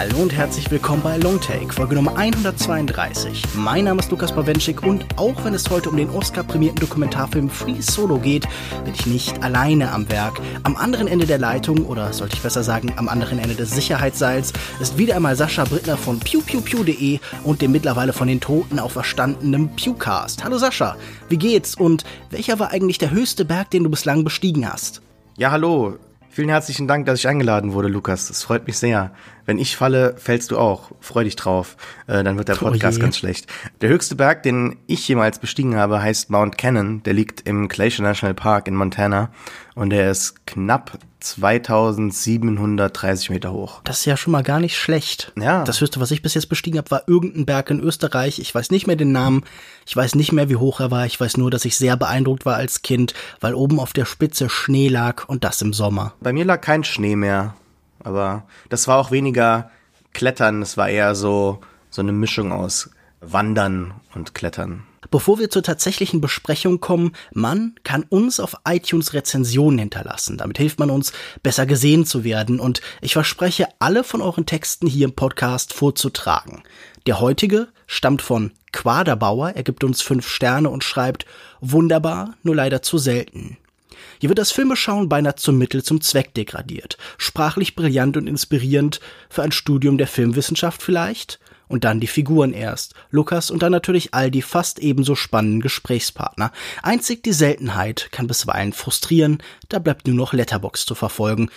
Hallo und herzlich willkommen bei Longtake, Folge Nummer 132. Mein Name ist Lukas Bawenschik und auch wenn es heute um den Oscar-prämierten Dokumentarfilm Free Solo geht, bin ich nicht alleine am Werk. Am anderen Ende der Leitung, oder sollte ich besser sagen, am anderen Ende des Sicherheitsseils, ist wieder einmal Sascha Brittner von pewpewpew.de und dem mittlerweile von den Toten auferstandenen Pewcast. Hallo Sascha, wie geht's und welcher war eigentlich der höchste Berg, den du bislang bestiegen hast? Ja, hallo. Vielen herzlichen Dank, dass ich eingeladen wurde, Lukas. Es freut mich sehr. Wenn ich falle, fällst du auch. Freu dich drauf. Äh, dann wird der oh Podcast oh ganz schlecht. Der höchste Berg, den ich jemals bestiegen habe, heißt Mount Cannon. Der liegt im Glacier National Park in Montana. Und der ist knapp 2730 Meter hoch. Das ist ja schon mal gar nicht schlecht. Ja. Das höchste, was ich bis jetzt bestiegen habe, war irgendein Berg in Österreich. Ich weiß nicht mehr den Namen. Ich weiß nicht mehr, wie hoch er war. Ich weiß nur, dass ich sehr beeindruckt war als Kind, weil oben auf der Spitze Schnee lag und das im Sommer. Bei mir lag kein Schnee mehr. Aber das war auch weniger Klettern, es war eher so, so eine Mischung aus Wandern und Klettern. Bevor wir zur tatsächlichen Besprechung kommen, man kann uns auf iTunes Rezensionen hinterlassen. Damit hilft man uns, besser gesehen zu werden. Und ich verspreche, alle von euren Texten hier im Podcast vorzutragen. Der heutige stammt von Quaderbauer. Er gibt uns fünf Sterne und schreibt, wunderbar, nur leider zu selten. Hier wird das Filmeschauen beinahe zum Mittel zum Zweck degradiert. Sprachlich brillant und inspirierend für ein Studium der Filmwissenschaft vielleicht? Und dann die Figuren erst. Lukas und dann natürlich all die fast ebenso spannenden Gesprächspartner. Einzig die Seltenheit kann bisweilen frustrieren, da bleibt nur noch Letterbox zu verfolgen.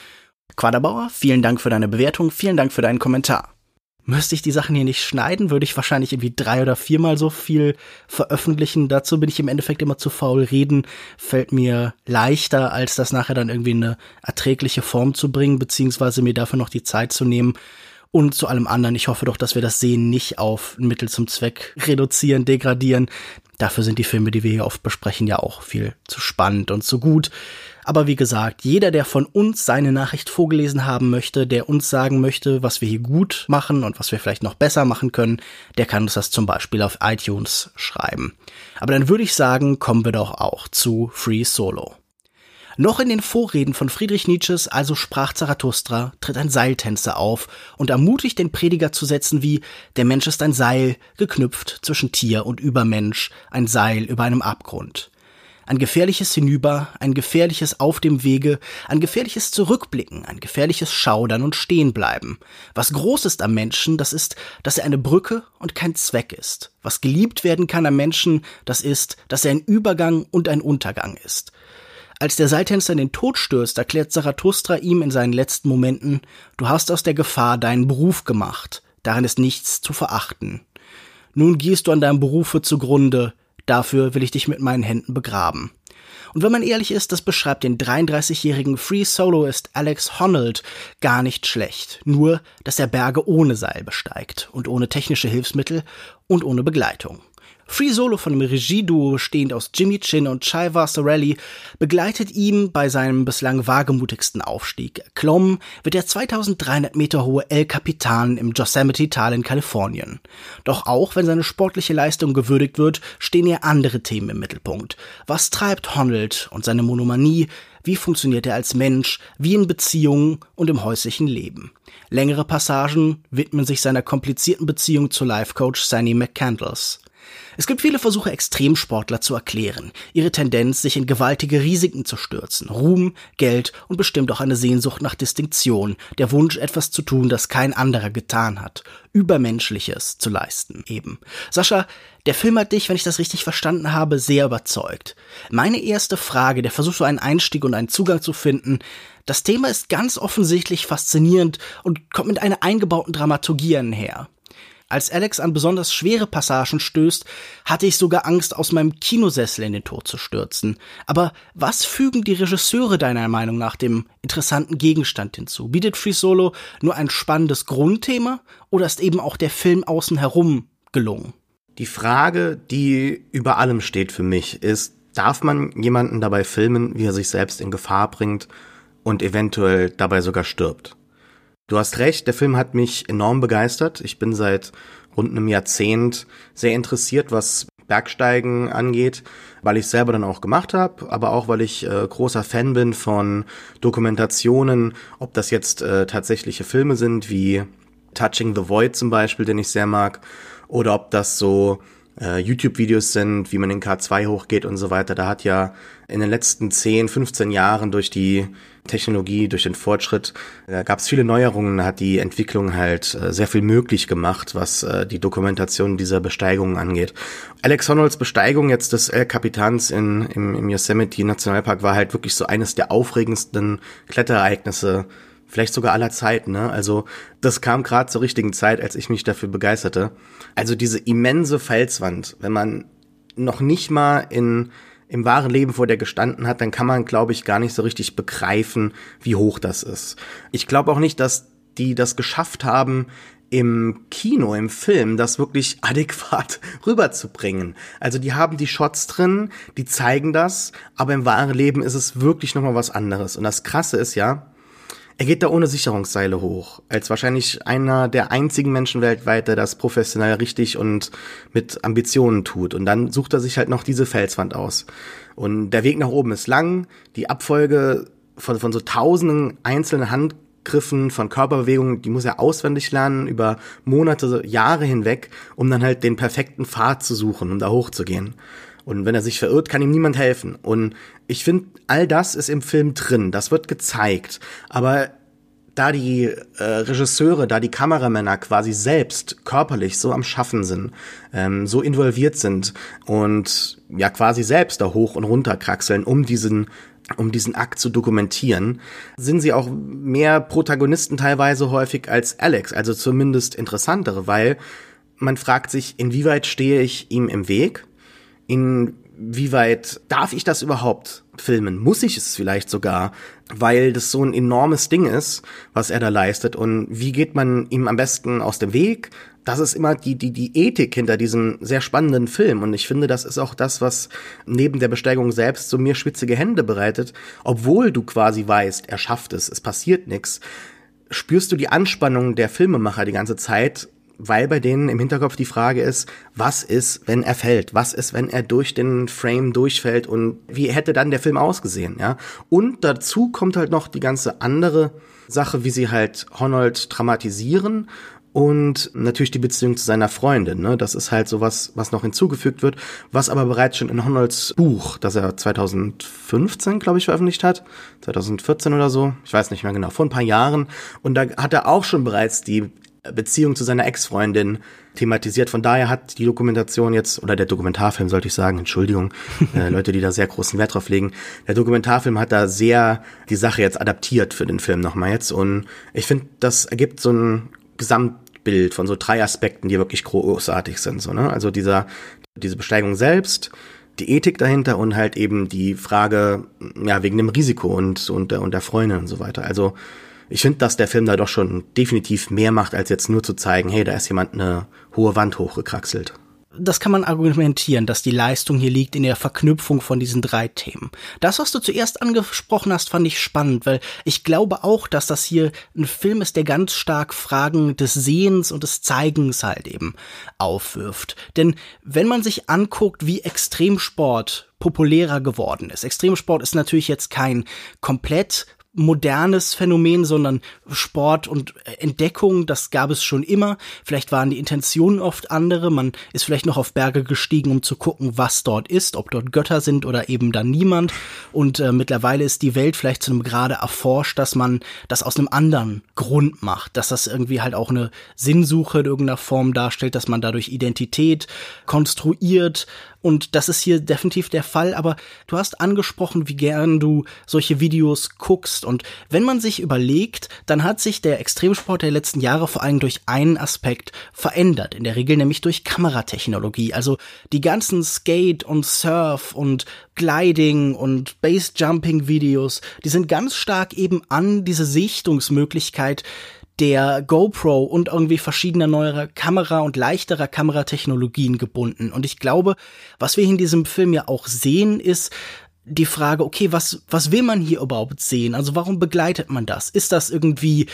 Quaderbauer, vielen Dank für deine Bewertung, vielen Dank für deinen Kommentar. Müsste ich die Sachen hier nicht schneiden, würde ich wahrscheinlich irgendwie drei oder viermal so viel veröffentlichen. Dazu bin ich im Endeffekt immer zu faul. Reden fällt mir leichter, als das nachher dann irgendwie in eine erträgliche Form zu bringen, beziehungsweise mir dafür noch die Zeit zu nehmen. Und zu allem anderen, ich hoffe doch, dass wir das Sehen nicht auf Mittel zum Zweck reduzieren, degradieren. Dafür sind die Filme, die wir hier oft besprechen, ja auch viel zu spannend und zu gut. Aber wie gesagt, jeder, der von uns seine Nachricht vorgelesen haben möchte, der uns sagen möchte, was wir hier gut machen und was wir vielleicht noch besser machen können, der kann uns das zum Beispiel auf iTunes schreiben. Aber dann würde ich sagen, kommen wir doch auch zu Free Solo. Noch in den Vorreden von Friedrich Nietzsches, also sprach Zarathustra, tritt ein Seiltänzer auf und ermutigt den Prediger zu setzen wie Der Mensch ist ein Seil, geknüpft zwischen Tier und Übermensch, ein Seil über einem Abgrund. Ein gefährliches Hinüber, ein gefährliches Auf dem Wege, ein gefährliches Zurückblicken, ein gefährliches Schaudern und Stehenbleiben. Was groß ist am Menschen, das ist, dass er eine Brücke und kein Zweck ist. Was geliebt werden kann am Menschen, das ist, dass er ein Übergang und ein Untergang ist. Als der Seiltänzer in den Tod stößt, erklärt Zarathustra ihm in seinen letzten Momenten, du hast aus der Gefahr deinen Beruf gemacht, darin ist nichts zu verachten. Nun gehst du an deinem Berufe zugrunde, Dafür will ich dich mit meinen Händen begraben. Und wenn man ehrlich ist, das beschreibt den 33-jährigen Free Soloist Alex Honnold gar nicht schlecht. Nur, dass er Berge ohne Seil besteigt und ohne technische Hilfsmittel und ohne Begleitung. Free Solo von dem Regieduo stehend aus Jimmy Chin und Chaiva Sorelli begleitet ihm bei seinem bislang wagemutigsten Aufstieg. Klommen wird der 2300 Meter hohe El Capitan im Yosemite-Tal in Kalifornien. Doch auch wenn seine sportliche Leistung gewürdigt wird, stehen hier andere Themen im Mittelpunkt. Was treibt Honnold und seine Monomanie? Wie funktioniert er als Mensch? Wie in Beziehungen und im häuslichen Leben? Längere Passagen widmen sich seiner komplizierten Beziehung zu Life-Coach Sunny McCandles. Es gibt viele Versuche, Extremsportler zu erklären, ihre Tendenz, sich in gewaltige Risiken zu stürzen, Ruhm, Geld und bestimmt auch eine Sehnsucht nach Distinktion, der Wunsch, etwas zu tun, das kein anderer getan hat, Übermenschliches zu leisten, eben. Sascha, der Film hat dich, wenn ich das richtig verstanden habe, sehr überzeugt. Meine erste Frage, der Versuch, so einen Einstieg und einen Zugang zu finden, das Thema ist ganz offensichtlich faszinierend und kommt mit einer eingebauten Dramaturgie einher. Als Alex an besonders schwere Passagen stößt, hatte ich sogar Angst, aus meinem Kinosessel in den Tod zu stürzen. Aber was fügen die Regisseure deiner Meinung nach dem interessanten Gegenstand hinzu? Bietet Free Solo nur ein spannendes Grundthema oder ist eben auch der Film außen herum gelungen? Die Frage, die über allem steht für mich, ist, darf man jemanden dabei filmen, wie er sich selbst in Gefahr bringt und eventuell dabei sogar stirbt? Du hast recht, der Film hat mich enorm begeistert. Ich bin seit rund einem Jahrzehnt sehr interessiert, was Bergsteigen angeht, weil ich selber dann auch gemacht habe, aber auch weil ich äh, großer Fan bin von Dokumentationen, ob das jetzt äh, tatsächliche Filme sind wie Touching the Void zum Beispiel, den ich sehr mag, oder ob das so äh, YouTube-Videos sind, wie man in K2 hochgeht und so weiter. Da hat ja in den letzten 10, 15 Jahren durch die Technologie, durch den Fortschritt, da gab es viele Neuerungen, hat die Entwicklung halt äh, sehr viel möglich gemacht, was äh, die Dokumentation dieser Besteigungen angeht. Alex Honolds Besteigung jetzt des El Capitans in, im, im Yosemite Nationalpark war halt wirklich so eines der aufregendsten Kletterereignisse vielleicht sogar aller Zeiten. Ne? Also das kam gerade zur richtigen Zeit, als ich mich dafür begeisterte. Also diese immense Felswand, wenn man noch nicht mal in im wahren Leben vor der gestanden hat, dann kann man, glaube ich, gar nicht so richtig begreifen, wie hoch das ist. Ich glaube auch nicht, dass die das geschafft haben, im Kino, im Film, das wirklich adäquat rüberzubringen. Also die haben die Shots drin, die zeigen das, aber im wahren Leben ist es wirklich nochmal was anderes. Und das Krasse ist ja, er geht da ohne Sicherungsseile hoch, als wahrscheinlich einer der einzigen Menschen weltweit, der das professionell richtig und mit Ambitionen tut. Und dann sucht er sich halt noch diese Felswand aus. Und der Weg nach oben ist lang, die Abfolge von, von so tausenden einzelnen Handgriffen von Körperbewegungen, die muss er auswendig lernen über Monate, Jahre hinweg, um dann halt den perfekten Pfad zu suchen, um da hochzugehen. Und wenn er sich verirrt, kann ihm niemand helfen. Und ich finde, all das ist im Film drin. Das wird gezeigt. Aber da die äh, Regisseure, da die Kameramänner quasi selbst körperlich so am Schaffen sind, ähm, so involviert sind und ja quasi selbst da hoch und runter kraxeln, um diesen um diesen Akt zu dokumentieren, sind sie auch mehr Protagonisten teilweise häufig als Alex, also zumindest interessantere, weil man fragt sich, inwieweit stehe ich ihm im Weg? Inwieweit darf ich das überhaupt filmen? Muss ich es vielleicht sogar, weil das so ein enormes Ding ist, was er da leistet und wie geht man ihm am besten aus dem Weg? Das ist immer die, die, die Ethik hinter diesem sehr spannenden Film. Und ich finde, das ist auch das, was neben der Besteigung selbst so mir schwitzige Hände bereitet. Obwohl du quasi weißt, er schafft es, es passiert nichts, spürst du die Anspannung der Filmemacher die ganze Zeit weil bei denen im Hinterkopf die Frage ist, was ist, wenn er fällt? Was ist, wenn er durch den Frame durchfällt und wie hätte dann der Film ausgesehen, ja? Und dazu kommt halt noch die ganze andere Sache, wie sie halt Honold dramatisieren und natürlich die Beziehung zu seiner Freundin. Ne? Das ist halt sowas, was noch hinzugefügt wird, was aber bereits schon in Honolds Buch, das er 2015, glaube ich, veröffentlicht hat, 2014 oder so, ich weiß nicht mehr genau, vor ein paar Jahren. Und da hat er auch schon bereits die Beziehung zu seiner Ex-Freundin thematisiert. Von daher hat die Dokumentation jetzt, oder der Dokumentarfilm sollte ich sagen, Entschuldigung, äh, Leute, die da sehr großen Wert drauf legen, der Dokumentarfilm hat da sehr die Sache jetzt adaptiert für den Film nochmal jetzt. Und ich finde, das ergibt so ein Gesamtbild von so drei Aspekten, die wirklich großartig sind. So, ne? Also dieser, diese Besteigung selbst, die Ethik dahinter und halt eben die Frage, ja, wegen dem Risiko und, und, und der Freundin und so weiter. Also ich finde, dass der Film da doch schon definitiv mehr macht, als jetzt nur zu zeigen, hey, da ist jemand eine hohe Wand hochgekraxelt. Das kann man argumentieren, dass die Leistung hier liegt in der Verknüpfung von diesen drei Themen. Das, was du zuerst angesprochen hast, fand ich spannend, weil ich glaube auch, dass das hier ein Film ist, der ganz stark Fragen des Sehens und des Zeigens halt eben aufwirft. Denn wenn man sich anguckt, wie Extremsport populärer geworden ist. Extremsport ist natürlich jetzt kein komplett modernes Phänomen, sondern Sport und Entdeckung, das gab es schon immer. Vielleicht waren die Intentionen oft andere. Man ist vielleicht noch auf Berge gestiegen, um zu gucken, was dort ist, ob dort Götter sind oder eben dann niemand. Und äh, mittlerweile ist die Welt vielleicht zu einem Grade erforscht, dass man das aus einem anderen Grund macht, dass das irgendwie halt auch eine Sinnsuche in irgendeiner Form darstellt, dass man dadurch Identität konstruiert, und das ist hier definitiv der Fall, aber du hast angesprochen, wie gern du solche Videos guckst. Und wenn man sich überlegt, dann hat sich der Extremsport der letzten Jahre vor allem durch einen Aspekt verändert. In der Regel nämlich durch Kameratechnologie. Also die ganzen Skate und Surf und Gliding und Base-Jumping Videos, die sind ganz stark eben an diese Sichtungsmöglichkeit der GoPro und irgendwie verschiedener neuerer Kamera und leichterer Kameratechnologien gebunden. Und ich glaube, was wir in diesem Film ja auch sehen, ist, die Frage, okay, was, was will man hier überhaupt sehen? Also warum begleitet man das? Ist das irgendwie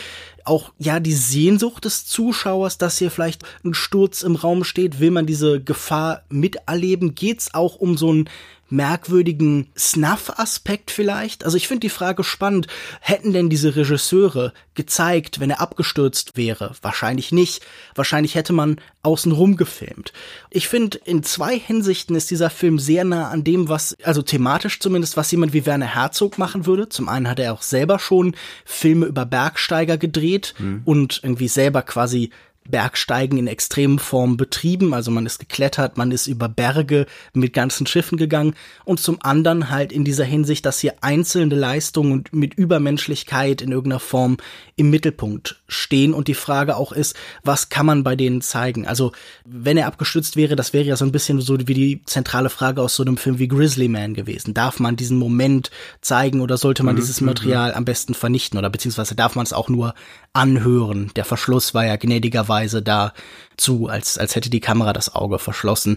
auch ja die Sehnsucht des Zuschauers, dass hier vielleicht ein Sturz im Raum steht? Will man diese Gefahr miterleben? Geht's auch um so ein merkwürdigen Snuff-Aspekt vielleicht? Also ich finde die Frage spannend. Hätten denn diese Regisseure gezeigt, wenn er abgestürzt wäre? Wahrscheinlich nicht. Wahrscheinlich hätte man außenrum gefilmt. Ich finde, in zwei Hinsichten ist dieser Film sehr nah an dem, was, also thematisch zumindest, was jemand wie Werner Herzog machen würde. Zum einen hat er auch selber schon Filme über Bergsteiger gedreht mhm. und irgendwie selber quasi Bergsteigen in extremen Formen betrieben. Also man ist geklettert, man ist über Berge mit ganzen Schiffen gegangen und zum anderen halt in dieser Hinsicht, dass hier einzelne Leistungen mit Übermenschlichkeit in irgendeiner Form im Mittelpunkt stehen und die Frage auch ist, was kann man bei denen zeigen? Also wenn er abgestützt wäre, das wäre ja so ein bisschen so wie die zentrale Frage aus so einem Film wie Grizzly Man gewesen. Darf man diesen Moment zeigen oder sollte man mhm, dieses mhm. Material am besten vernichten oder beziehungsweise darf man es auch nur anhören? Der Verschluss war ja gnädigerweise Weise da zu, als, als hätte die Kamera das Auge verschlossen.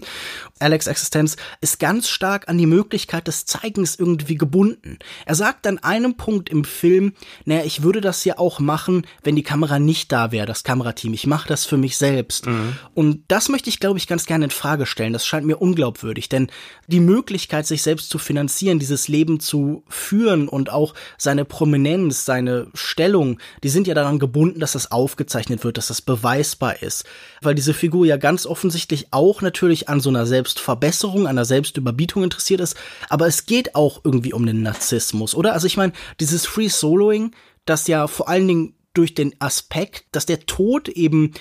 Alex Existenz ist ganz stark an die Möglichkeit des Zeigens irgendwie gebunden. Er sagt an einem Punkt im Film, naja, ich würde das ja auch machen, wenn die Kamera nicht da wäre, das Kamerateam. Ich mache das für mich selbst. Mhm. Und das möchte ich, glaube ich, ganz gerne in Frage stellen. Das scheint mir unglaubwürdig, denn die Möglichkeit, sich selbst zu finanzieren, dieses Leben zu führen und auch seine Prominenz, seine Stellung, die sind ja daran gebunden, dass das aufgezeichnet wird, dass das beweisbar ist. Weil weil diese Figur ja ganz offensichtlich auch natürlich an so einer Selbstverbesserung, an einer Selbstüberbietung interessiert ist, aber es geht auch irgendwie um den Narzissmus, oder? Also ich meine, dieses Free Soloing, das ja vor allen Dingen durch den Aspekt, dass der Tod eben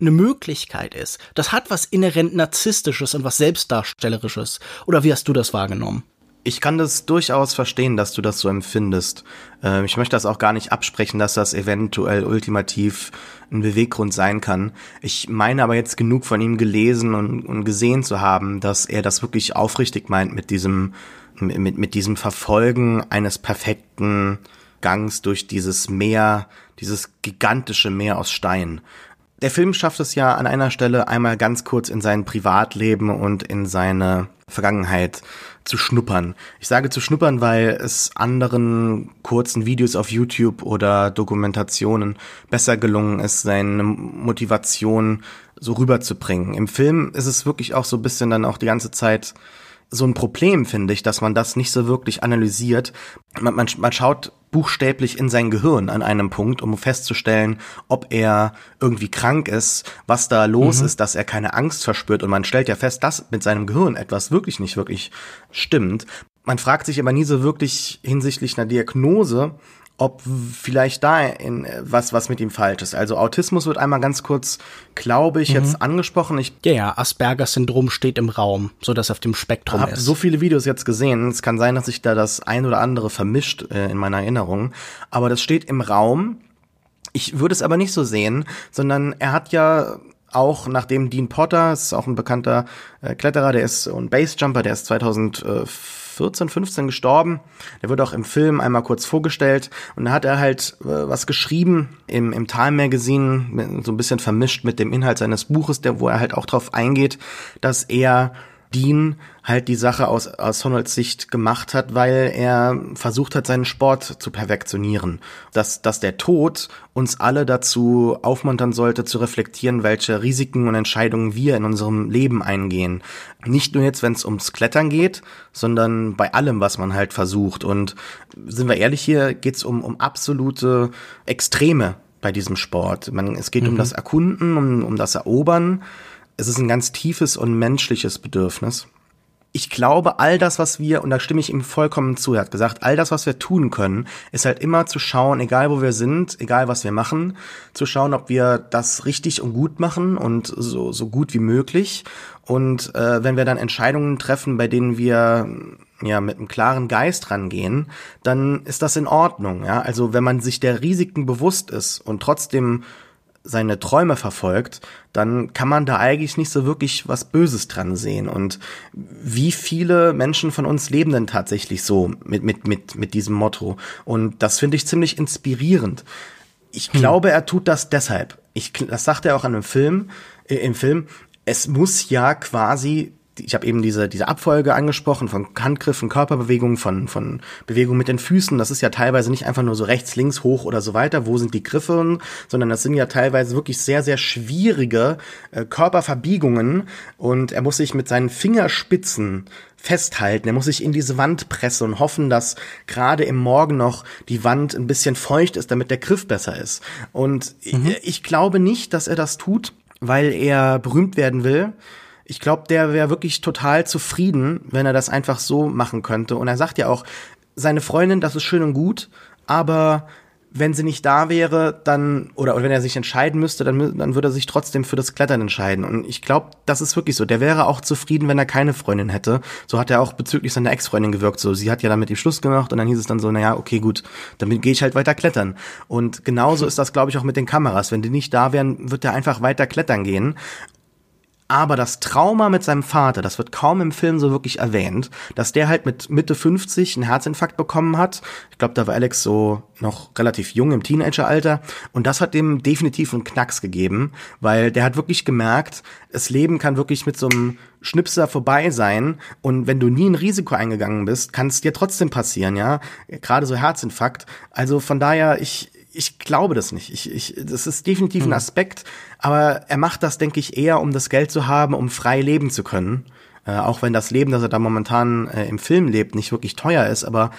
eine Möglichkeit ist, das hat was inhärent Narzisstisches und was Selbstdarstellerisches. Oder wie hast du das wahrgenommen? Ich kann das durchaus verstehen, dass du das so empfindest. Ähm, ich möchte das auch gar nicht absprechen, dass das eventuell ultimativ ein Beweggrund sein kann. Ich meine aber jetzt genug von ihm gelesen und, und gesehen zu haben, dass er das wirklich aufrichtig meint mit diesem, mit, mit diesem Verfolgen eines perfekten Gangs durch dieses Meer, dieses gigantische Meer aus Stein. Der Film schafft es ja an einer Stelle einmal ganz kurz in sein Privatleben und in seine Vergangenheit zu schnuppern. Ich sage zu schnuppern, weil es anderen kurzen Videos auf YouTube oder Dokumentationen besser gelungen ist, seine Motivation so rüberzubringen. Im Film ist es wirklich auch so ein bisschen dann auch die ganze Zeit so ein Problem, finde ich, dass man das nicht so wirklich analysiert. Man, man, man schaut buchstäblich in sein Gehirn an einem Punkt, um festzustellen, ob er irgendwie krank ist, was da los mhm. ist, dass er keine Angst verspürt. Und man stellt ja fest, dass mit seinem Gehirn etwas wirklich nicht wirklich stimmt. Man fragt sich aber nie so wirklich hinsichtlich einer Diagnose, ob vielleicht da in, was, was mit ihm falsch ist. Also Autismus wird einmal ganz kurz, glaube ich, mhm. jetzt angesprochen. Ich ja, ja, Asperger-Syndrom steht im Raum, so dass auf dem Spektrum hab ist. so viele Videos jetzt gesehen. Es kann sein, dass sich da das ein oder andere vermischt äh, in meiner Erinnerung. Aber das steht im Raum. Ich würde es aber nicht so sehen, sondern er hat ja auch nachdem Dean Potter, ist auch ein bekannter äh, Kletterer, der ist und Basejumper, der ist 2004 14, 15 gestorben. Der wird auch im Film einmal kurz vorgestellt und da hat er halt äh, was geschrieben im, im Time Magazine, so ein bisschen vermischt mit dem Inhalt seines Buches, der, wo er halt auch drauf eingeht, dass er Dean halt die Sache aus, aus Honolds Sicht gemacht hat, weil er versucht hat, seinen Sport zu perfektionieren. Dass, dass der Tod uns alle dazu aufmuntern sollte, zu reflektieren, welche Risiken und Entscheidungen wir in unserem Leben eingehen. Nicht nur jetzt, wenn es ums Klettern geht, sondern bei allem, was man halt versucht. Und sind wir ehrlich, hier geht's um, um absolute Extreme bei diesem Sport. Man, es geht mhm. um das Erkunden, um, um das Erobern es ist ein ganz tiefes und menschliches Bedürfnis. Ich glaube, all das, was wir, und da stimme ich ihm vollkommen zu, er hat gesagt, all das, was wir tun können, ist halt immer zu schauen, egal wo wir sind, egal was wir machen, zu schauen, ob wir das richtig und gut machen und so, so gut wie möglich. Und äh, wenn wir dann Entscheidungen treffen, bei denen wir ja mit einem klaren Geist rangehen, dann ist das in Ordnung. Ja, also wenn man sich der Risiken bewusst ist und trotzdem seine Träume verfolgt, dann kann man da eigentlich nicht so wirklich was Böses dran sehen. Und wie viele Menschen von uns leben denn tatsächlich so mit, mit, mit, mit diesem Motto? Und das finde ich ziemlich inspirierend. Ich hm. glaube, er tut das deshalb. Ich, das sagt er auch an einem Film, äh, im Film. Es muss ja quasi ich habe eben diese, diese Abfolge angesprochen von Handgriffen, Körperbewegungen, von, von Bewegungen mit den Füßen. Das ist ja teilweise nicht einfach nur so rechts, links, hoch oder so weiter. Wo sind die Griffe? Sondern das sind ja teilweise wirklich sehr, sehr schwierige äh, Körperverbiegungen. Und er muss sich mit seinen Fingerspitzen festhalten. Er muss sich in diese Wand pressen und hoffen, dass gerade im Morgen noch die Wand ein bisschen feucht ist, damit der Griff besser ist. Und mhm. ich, ich glaube nicht, dass er das tut, weil er berühmt werden will ich glaube, der wäre wirklich total zufrieden, wenn er das einfach so machen könnte. Und er sagt ja auch, seine Freundin, das ist schön und gut, aber wenn sie nicht da wäre, dann, oder, oder wenn er sich entscheiden müsste, dann, dann würde er sich trotzdem für das Klettern entscheiden. Und ich glaube, das ist wirklich so. Der wäre auch zufrieden, wenn er keine Freundin hätte. So hat er auch bezüglich seiner Ex-Freundin gewirkt. So, sie hat ja dann mit ihm Schluss gemacht und dann hieß es dann so, naja, okay, gut, dann gehe ich halt weiter klettern. Und genauso ist das, glaube ich, auch mit den Kameras. Wenn die nicht da wären, wird er einfach weiter klettern gehen. Aber das Trauma mit seinem Vater, das wird kaum im Film so wirklich erwähnt, dass der halt mit Mitte 50 einen Herzinfarkt bekommen hat. Ich glaube, da war Alex so noch relativ jung im Teenageralter. Und das hat dem definitiv einen Knacks gegeben, weil der hat wirklich gemerkt, das Leben kann wirklich mit so einem Schnipser vorbei sein. Und wenn du nie ein Risiko eingegangen bist, kann es dir trotzdem passieren, ja. Gerade so Herzinfarkt. Also von daher, ich, ich glaube das nicht. Ich, ich, das ist definitiv ein hm. Aspekt, aber er macht das, denke ich, eher, um das Geld zu haben, um frei leben zu können. Äh, auch wenn das Leben, das er da momentan äh, im Film lebt, nicht wirklich teuer ist, aber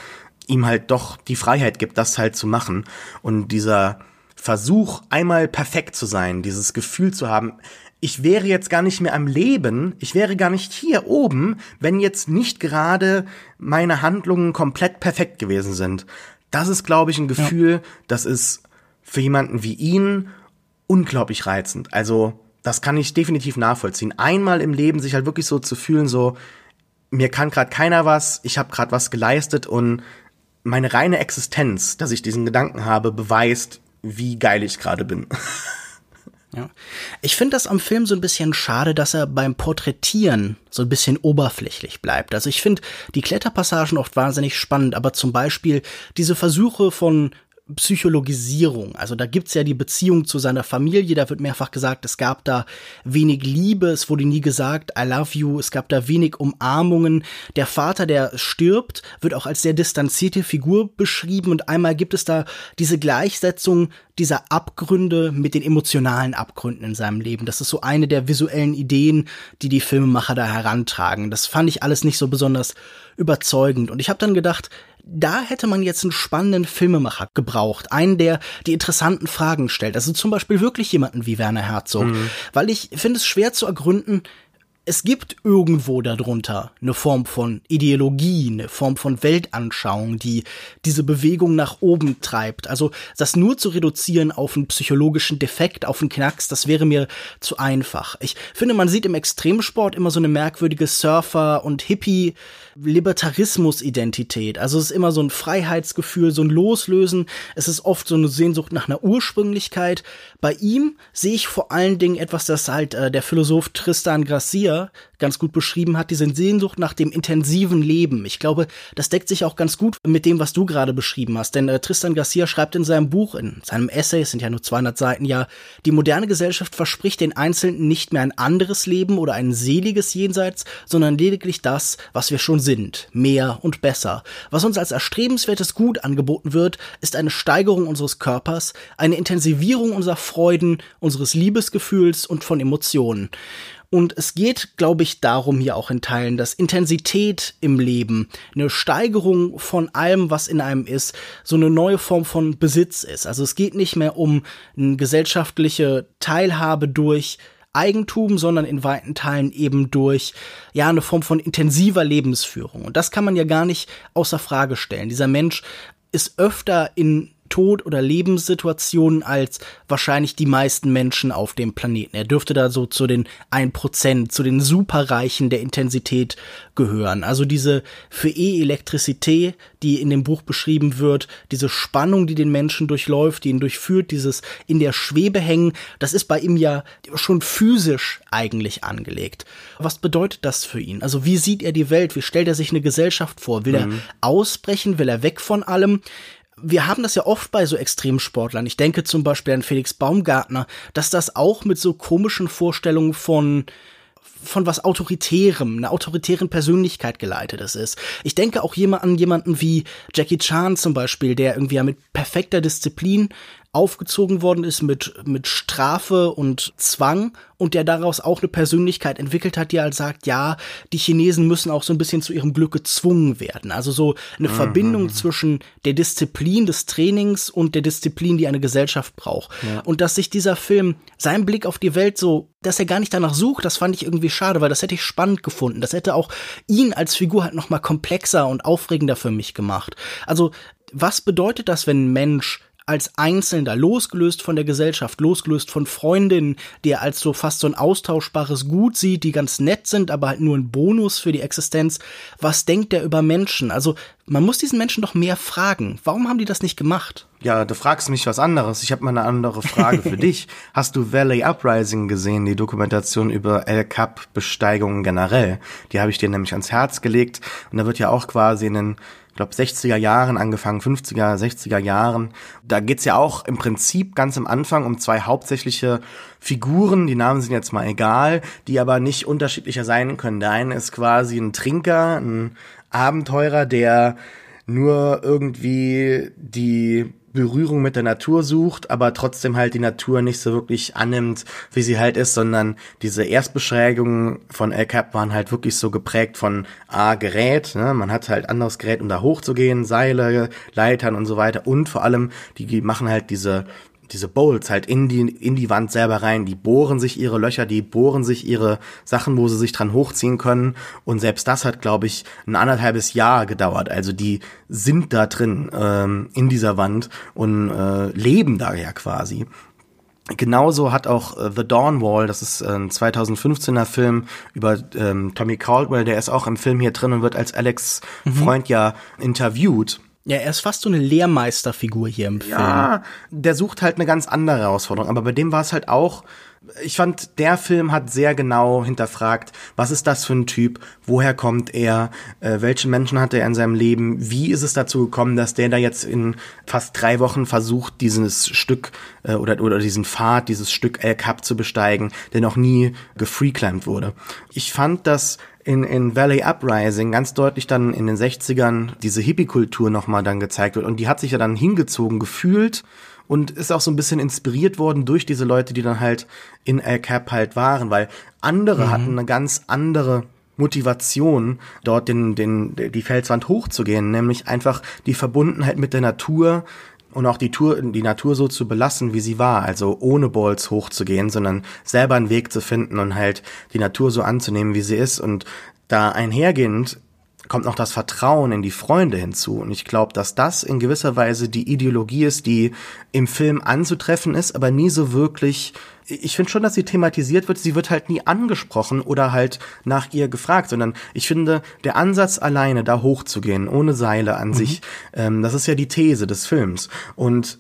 ihm halt doch die Freiheit gibt, das halt zu machen. Und dieser Versuch, einmal perfekt zu sein, dieses Gefühl zu haben, ich wäre jetzt gar nicht mehr am Leben, ich wäre gar nicht hier oben, wenn jetzt nicht gerade meine Handlungen komplett perfekt gewesen sind. Das ist, glaube ich, ein Gefühl, ja. das ist für jemanden wie ihn unglaublich reizend. Also, das kann ich definitiv nachvollziehen. Einmal im Leben sich halt wirklich so zu fühlen, so, mir kann gerade keiner was, ich habe gerade was geleistet und meine reine Existenz, dass ich diesen Gedanken habe, beweist, wie geil ich gerade bin. Ja. Ich finde das am Film so ein bisschen schade, dass er beim Porträtieren so ein bisschen oberflächlich bleibt. Also ich finde die Kletterpassagen oft wahnsinnig spannend, aber zum Beispiel diese Versuche von Psychologisierung. Also da gibt's ja die Beziehung zu seiner Familie, da wird mehrfach gesagt, es gab da wenig Liebe, es wurde nie gesagt, I love you, es gab da wenig Umarmungen. Der Vater, der stirbt, wird auch als sehr distanzierte Figur beschrieben und einmal gibt es da diese Gleichsetzung dieser Abgründe mit den emotionalen Abgründen in seinem Leben. Das ist so eine der visuellen Ideen, die die Filmemacher da herantragen. Das fand ich alles nicht so besonders überzeugend und ich habe dann gedacht, da hätte man jetzt einen spannenden Filmemacher gebraucht. Einen, der die interessanten Fragen stellt. Also zum Beispiel wirklich jemanden wie Werner Herzog. Mhm. Weil ich finde es schwer zu ergründen, es gibt irgendwo darunter eine Form von Ideologie, eine Form von Weltanschauung, die diese Bewegung nach oben treibt. Also das nur zu reduzieren auf einen psychologischen Defekt, auf einen Knacks, das wäre mir zu einfach. Ich finde, man sieht im Extremsport immer so eine merkwürdige Surfer- und Hippie- Libertarismus-Identität. Also es ist immer so ein Freiheitsgefühl, so ein Loslösen. Es ist oft so eine Sehnsucht nach einer Ursprünglichkeit. Bei ihm sehe ich vor allen Dingen etwas, das halt äh, der Philosoph Tristan Garcia ganz gut beschrieben hat, diese Sehnsucht nach dem intensiven Leben. Ich glaube, das deckt sich auch ganz gut mit dem, was du gerade beschrieben hast. Denn äh, Tristan Garcia schreibt in seinem Buch, in seinem Essay, es sind ja nur 200 Seiten, ja, die moderne Gesellschaft verspricht den Einzelnen nicht mehr ein anderes Leben oder ein seliges Jenseits, sondern lediglich das, was wir schon sind, mehr und besser. Was uns als erstrebenswertes Gut angeboten wird, ist eine Steigerung unseres Körpers, eine Intensivierung unserer Freuden, unseres Liebesgefühls und von Emotionen. Und es geht, glaube ich, darum hier auch in Teilen, dass Intensität im Leben, eine Steigerung von allem, was in einem ist, so eine neue Form von Besitz ist. Also es geht nicht mehr um eine gesellschaftliche Teilhabe durch Eigentum, sondern in weiten Teilen eben durch, ja, eine Form von intensiver Lebensführung. Und das kann man ja gar nicht außer Frage stellen. Dieser Mensch ist öfter in Tod- oder Lebenssituationen als wahrscheinlich die meisten Menschen auf dem Planeten. Er dürfte da so zu den 1%, zu den Superreichen der Intensität gehören. Also diese für E-Elektrizität, die in dem Buch beschrieben wird, diese Spannung, die den Menschen durchläuft, die ihn durchführt, dieses in der Schwebe hängen, das ist bei ihm ja schon physisch eigentlich angelegt. Was bedeutet das für ihn? Also wie sieht er die Welt? Wie stellt er sich eine Gesellschaft vor? Will mhm. er ausbrechen? Will er weg von allem? Wir haben das ja oft bei so Extremsportlern. Ich denke zum Beispiel an Felix Baumgartner, dass das auch mit so komischen Vorstellungen von von was Autoritärem, einer autoritären Persönlichkeit geleitetes ist. Ich denke auch jemand an jemanden wie Jackie Chan zum Beispiel, der irgendwie ja mit perfekter Disziplin aufgezogen worden ist mit, mit Strafe und Zwang und der daraus auch eine Persönlichkeit entwickelt hat, die halt sagt, ja, die Chinesen müssen auch so ein bisschen zu ihrem Glück gezwungen werden. Also so eine mhm. Verbindung zwischen der Disziplin des Trainings und der Disziplin, die eine Gesellschaft braucht. Ja. Und dass sich dieser Film, sein Blick auf die Welt so, dass er gar nicht danach sucht, das fand ich irgendwie schade, weil das hätte ich spannend gefunden. Das hätte auch ihn als Figur halt noch mal komplexer und aufregender für mich gemacht. Also was bedeutet das, wenn ein Mensch als Einzelner, losgelöst von der Gesellschaft, losgelöst von Freundinnen, die er als so fast so ein austauschbares Gut sieht, die ganz nett sind, aber halt nur ein Bonus für die Existenz. Was denkt er über Menschen? Also man muss diesen Menschen doch mehr fragen. Warum haben die das nicht gemacht? Ja, du fragst mich was anderes. Ich habe mal eine andere Frage für dich. Hast du Valley Uprising gesehen, die Dokumentation über El Cap Besteigungen generell? Die habe ich dir nämlich ans Herz gelegt und da wird ja auch quasi in den ich glaube 60er Jahren angefangen, 50er, 60er Jahren. Da geht's ja auch im Prinzip ganz am Anfang um zwei hauptsächliche Figuren, die Namen sind jetzt mal egal, die aber nicht unterschiedlicher sein können. Der eine ist quasi ein Trinker, ein Abenteurer, der nur irgendwie die Berührung mit der Natur sucht, aber trotzdem halt die Natur nicht so wirklich annimmt, wie sie halt ist, sondern diese Erstbeschrägungen von El Cap waren halt wirklich so geprägt von A, Gerät, ne? man hat halt anderes Gerät, um da hochzugehen, Seile, Leitern und so weiter und vor allem, die machen halt diese diese Bowls halt in die, in die Wand selber rein. Die bohren sich ihre Löcher, die bohren sich ihre Sachen, wo sie sich dran hochziehen können. Und selbst das hat, glaube ich, ein anderthalbes Jahr gedauert. Also die sind da drin ähm, in dieser Wand und äh, leben da ja quasi. Genauso hat auch äh, The Dawn Wall, das ist ein 2015er Film über ähm, Tommy Caldwell, der ist auch im Film hier drin und wird als Alex mhm. Freund ja interviewt. Ja, er ist fast so eine Lehrmeisterfigur hier im Film. Ja, der sucht halt eine ganz andere Herausforderung. Aber bei dem war es halt auch, ich fand, der Film hat sehr genau hinterfragt, was ist das für ein Typ, woher kommt er, äh, welche Menschen hat er in seinem Leben, wie ist es dazu gekommen, dass der da jetzt in fast drei Wochen versucht, dieses Stück äh, oder, oder diesen Pfad, dieses Stück El Cap zu besteigen, der noch nie gefreeclimbed wurde. Ich fand, dass in, in Valley Uprising ganz deutlich dann in den 60ern diese Hippie-Kultur nochmal dann gezeigt wird. Und die hat sich ja dann hingezogen gefühlt und ist auch so ein bisschen inspiriert worden durch diese Leute, die dann halt in El Cap halt waren, weil andere mhm. hatten eine ganz andere Motivation, dort den, den, die Felswand hochzugehen, nämlich einfach die Verbundenheit mit der Natur, und auch die, Tour, die Natur so zu belassen, wie sie war, also ohne Balls hochzugehen, sondern selber einen Weg zu finden und halt die Natur so anzunehmen, wie sie ist und da einhergehend kommt noch das Vertrauen in die Freunde hinzu. Und ich glaube, dass das in gewisser Weise die Ideologie ist, die im Film anzutreffen ist, aber nie so wirklich. Ich finde schon, dass sie thematisiert wird. Sie wird halt nie angesprochen oder halt nach ihr gefragt, sondern ich finde, der Ansatz alleine da hochzugehen, ohne Seile an mhm. sich, ähm, das ist ja die These des Films. Und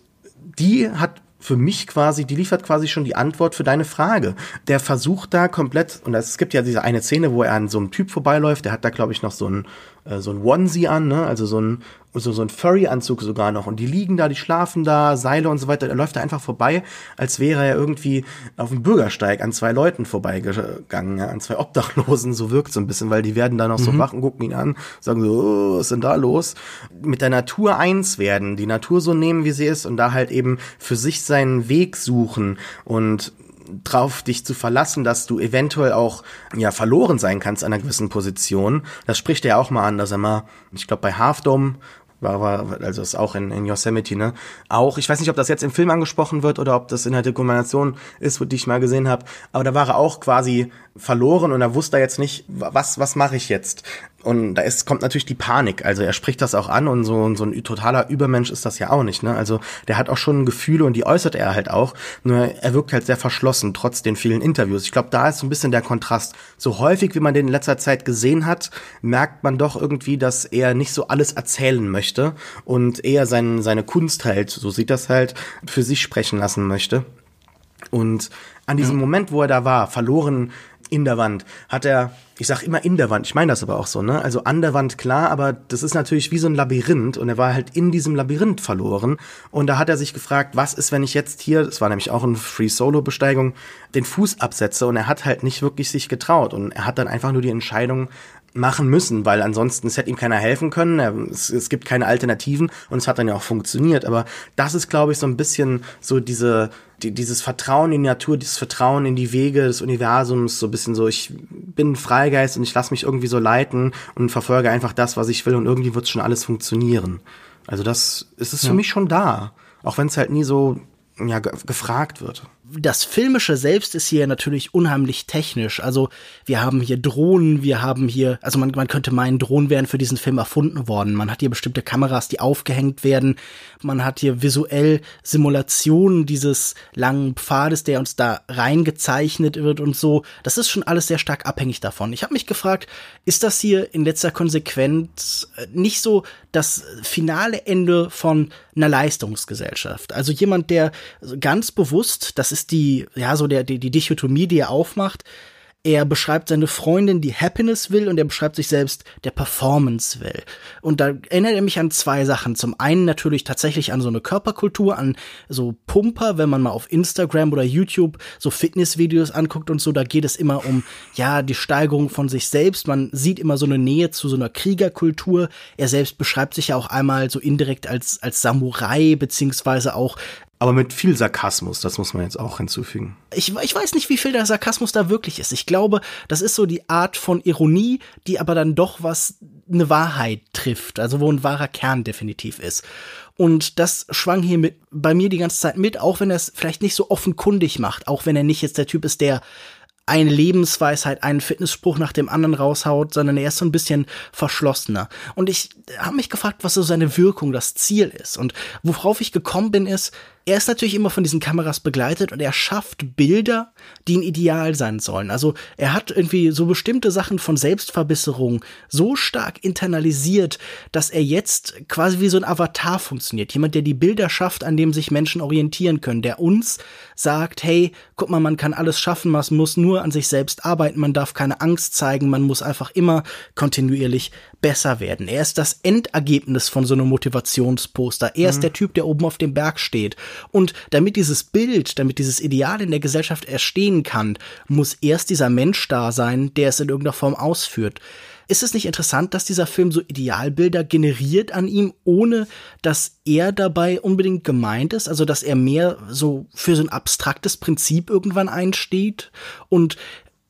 die hat für mich quasi, die liefert quasi schon die Antwort für deine Frage. Der versucht da komplett, und es gibt ja diese eine Szene, wo er an so einem Typ vorbeiläuft, der hat da, glaube ich, noch so ein, äh, so ein Onesie an, ne? also so ein, so, so ein Furry-Anzug sogar noch. Und die liegen da, die schlafen da, Seile und so weiter. Er läuft da einfach vorbei, als wäre er irgendwie auf dem Bürgersteig an zwei Leuten vorbeigegangen, ja, an zwei Obdachlosen. So wirkt so ein bisschen, weil die werden da noch mhm. so wach und gucken ihn an, sagen so, oh, was ist denn da los? Mit der Natur eins werden, die Natur so nehmen, wie sie ist und da halt eben für sich seinen Weg suchen und drauf dich zu verlassen, dass du eventuell auch ja verloren sein kannst an einer gewissen Position. Das spricht er auch mal an, dass er mal, ich glaube bei Half Dome war, war also ist auch in, in Yosemite, ne? Auch, ich weiß nicht, ob das jetzt im Film angesprochen wird oder ob das in der Dokumentation ist, die ich mal gesehen habe, aber da war er auch quasi verloren und er wusste jetzt nicht, was, was mache ich jetzt? Und da ist, kommt natürlich die Panik. Also er spricht das auch an und so, so ein totaler Übermensch ist das ja auch nicht. Ne? Also der hat auch schon Gefühle und die äußert er halt auch. Nur er wirkt halt sehr verschlossen, trotz den vielen Interviews. Ich glaube, da ist so ein bisschen der Kontrast. So häufig, wie man den in letzter Zeit gesehen hat, merkt man doch irgendwie, dass er nicht so alles erzählen möchte und eher sein, seine Kunst halt, so sieht das halt, für sich sprechen lassen möchte. Und an diesem ja. Moment, wo er da war, verloren in der Wand. Hat er, ich sag immer in der Wand, ich meine das aber auch so, ne? Also an der Wand klar, aber das ist natürlich wie so ein Labyrinth und er war halt in diesem Labyrinth verloren. Und da hat er sich gefragt, was ist, wenn ich jetzt hier, das war nämlich auch eine Free Solo Besteigung, den Fuß absetze? Und er hat halt nicht wirklich sich getraut. Und er hat dann einfach nur die Entscheidung machen müssen, weil ansonsten es hätte ihm keiner helfen können, es, es gibt keine Alternativen und es hat dann ja auch funktioniert, aber das ist glaube ich so ein bisschen so diese die, dieses Vertrauen in die Natur, dieses Vertrauen in die Wege des Universums, so ein bisschen so, ich bin Freigeist und ich lasse mich irgendwie so leiten und verfolge einfach das, was ich will und irgendwie wird schon alles funktionieren. Also das ist es ja. für mich schon da, auch wenn es halt nie so ja, gefragt wird das Filmische selbst ist hier natürlich unheimlich technisch. Also wir haben hier Drohnen, wir haben hier, also man, man könnte meinen, Drohnen wären für diesen Film erfunden worden. Man hat hier bestimmte Kameras, die aufgehängt werden. Man hat hier visuell Simulationen dieses langen Pfades, der uns da reingezeichnet wird und so. Das ist schon alles sehr stark abhängig davon. Ich habe mich gefragt, ist das hier in letzter Konsequenz äh, nicht so das finale Ende von einer Leistungsgesellschaft? Also jemand, der ganz bewusst, das ist die, ja, so der, die, die Dichotomie, die er aufmacht. Er beschreibt seine Freundin, die Happiness will, und er beschreibt sich selbst, der Performance will. Und da erinnert er mich an zwei Sachen. Zum einen natürlich tatsächlich an so eine Körperkultur, an so Pumper, wenn man mal auf Instagram oder YouTube so Fitnessvideos anguckt und so, da geht es immer um, ja, die Steigerung von sich selbst. Man sieht immer so eine Nähe zu so einer Kriegerkultur. Er selbst beschreibt sich ja auch einmal so indirekt als, als Samurai, beziehungsweise auch aber mit viel Sarkasmus, das muss man jetzt auch hinzufügen. Ich, ich weiß nicht, wie viel der Sarkasmus da wirklich ist. Ich glaube, das ist so die Art von Ironie, die aber dann doch was eine Wahrheit trifft, also wo ein wahrer Kern definitiv ist. Und das schwang hier mit, bei mir die ganze Zeit mit, auch wenn er es vielleicht nicht so offenkundig macht, auch wenn er nicht jetzt der Typ ist, der eine Lebensweisheit, einen Fitnessspruch nach dem anderen raushaut, sondern er ist so ein bisschen verschlossener. Und ich habe mich gefragt, was so seine Wirkung, das Ziel ist. Und worauf ich gekommen bin, ist, er ist natürlich immer von diesen Kameras begleitet und er schafft Bilder, die ein Ideal sein sollen. Also er hat irgendwie so bestimmte Sachen von Selbstverbesserung so stark internalisiert, dass er jetzt quasi wie so ein Avatar funktioniert. Jemand, der die Bilder schafft, an dem sich Menschen orientieren können, der uns sagt, hey, guck mal, man kann alles schaffen, man muss nur an sich selbst arbeiten, man darf keine Angst zeigen, man muss einfach immer kontinuierlich besser werden. Er ist das Endergebnis von so einem Motivationsposter. Er mhm. ist der Typ, der oben auf dem Berg steht. Und damit dieses Bild, damit dieses Ideal in der Gesellschaft erstehen kann, muss erst dieser Mensch da sein, der es in irgendeiner Form ausführt. Ist es nicht interessant, dass dieser Film so Idealbilder generiert an ihm, ohne dass er dabei unbedingt gemeint ist? Also, dass er mehr so für so ein abstraktes Prinzip irgendwann einsteht? Und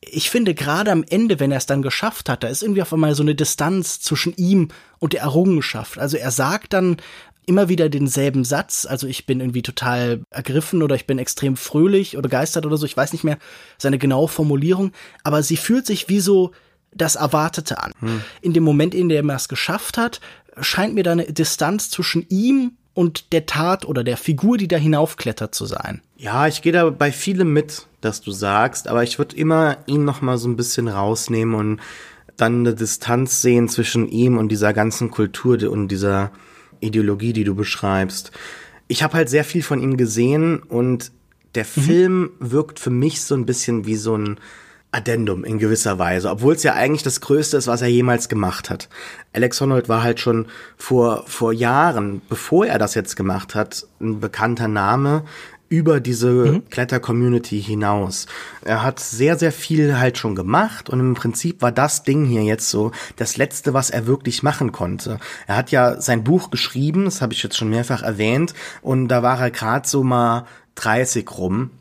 ich finde gerade am Ende, wenn er es dann geschafft hat, da ist irgendwie auf einmal so eine Distanz zwischen ihm und der Errungenschaft. Also er sagt dann immer wieder denselben Satz, also ich bin irgendwie total ergriffen oder ich bin extrem fröhlich oder begeistert oder so, ich weiß nicht mehr seine genaue Formulierung, aber sie fühlt sich wie so das Erwartete an. Hm. In dem Moment, in dem er es geschafft hat, scheint mir da eine Distanz zwischen ihm und der Tat oder der Figur, die da hinaufklettert zu sein. Ja, ich gehe da bei vielem mit, dass du sagst, aber ich würde immer ihn noch mal so ein bisschen rausnehmen und dann eine Distanz sehen zwischen ihm und dieser ganzen Kultur und dieser Ideologie, die du beschreibst. Ich habe halt sehr viel von ihm gesehen und der mhm. Film wirkt für mich so ein bisschen wie so ein Addendum in gewisser Weise, obwohl es ja eigentlich das Größte ist, was er jemals gemacht hat. Alex Honnold war halt schon vor, vor Jahren, bevor er das jetzt gemacht hat, ein bekannter Name über diese mhm. Kletter-Community hinaus. Er hat sehr, sehr viel halt schon gemacht und im Prinzip war das Ding hier jetzt so das Letzte, was er wirklich machen konnte. Er hat ja sein Buch geschrieben, das habe ich jetzt schon mehrfach erwähnt, und da war er gerade so mal 30 rum.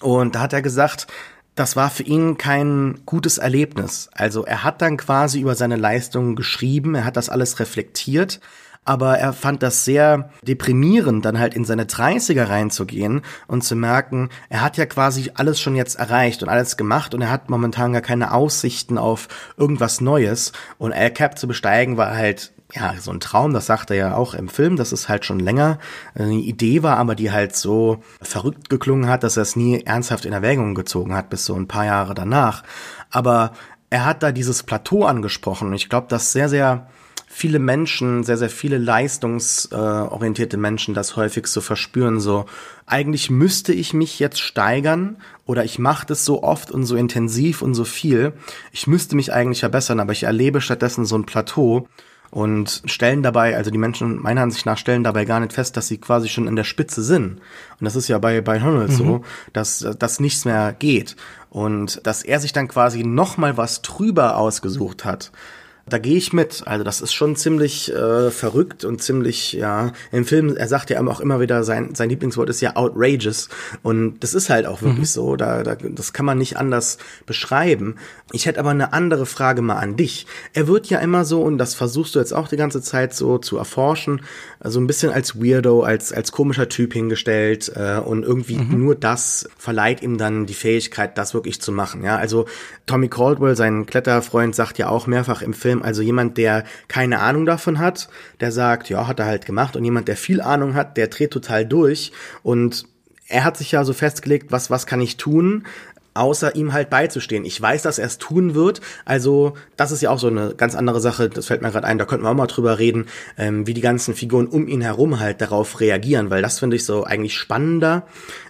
Und da hat er gesagt, das war für ihn kein gutes Erlebnis. Also er hat dann quasi über seine Leistungen geschrieben, er hat das alles reflektiert, aber er fand das sehr deprimierend, dann halt in seine 30er reinzugehen und zu merken, er hat ja quasi alles schon jetzt erreicht und alles gemacht und er hat momentan gar keine Aussichten auf irgendwas Neues und El Cap zu besteigen war halt ja, so ein Traum, das sagt er ja auch im Film, dass es halt schon länger eine Idee war, aber die halt so verrückt geklungen hat, dass er es nie ernsthaft in Erwägung gezogen hat, bis so ein paar Jahre danach. Aber er hat da dieses Plateau angesprochen und ich glaube, das sehr, sehr viele Menschen, sehr, sehr viele leistungsorientierte Menschen das häufig so verspüren, so eigentlich müsste ich mich jetzt steigern oder ich mache das so oft und so intensiv und so viel. Ich müsste mich eigentlich verbessern, aber ich erlebe stattdessen so ein Plateau und stellen dabei, also die Menschen meiner Ansicht nach stellen dabei gar nicht fest, dass sie quasi schon in der Spitze sind. Und das ist ja bei, bei Donald mhm. so, dass, dass nichts mehr geht. Und dass er sich dann quasi noch mal was drüber ausgesucht hat da gehe ich mit. Also das ist schon ziemlich äh, verrückt und ziemlich, ja, im Film, er sagt ja auch immer wieder, sein, sein Lieblingswort ist ja outrageous. Und das ist halt auch wirklich mhm. so. Da, da, das kann man nicht anders beschreiben. Ich hätte aber eine andere Frage mal an dich. Er wird ja immer so, und das versuchst du jetzt auch die ganze Zeit so zu erforschen, so also ein bisschen als Weirdo, als, als komischer Typ hingestellt äh, und irgendwie mhm. nur das verleiht ihm dann die Fähigkeit, das wirklich zu machen. Ja, also Tommy Caldwell, sein Kletterfreund, sagt ja auch mehrfach im Film, Film. Also jemand, der keine Ahnung davon hat, der sagt, ja, hat er halt gemacht. Und jemand, der viel Ahnung hat, der dreht total durch. Und er hat sich ja so festgelegt, was, was kann ich tun? Außer ihm halt beizustehen. Ich weiß, dass er es tun wird. Also das ist ja auch so eine ganz andere Sache. Das fällt mir gerade ein. Da könnten wir auch mal drüber reden, ähm, wie die ganzen Figuren um ihn herum halt darauf reagieren, weil das finde ich so eigentlich spannender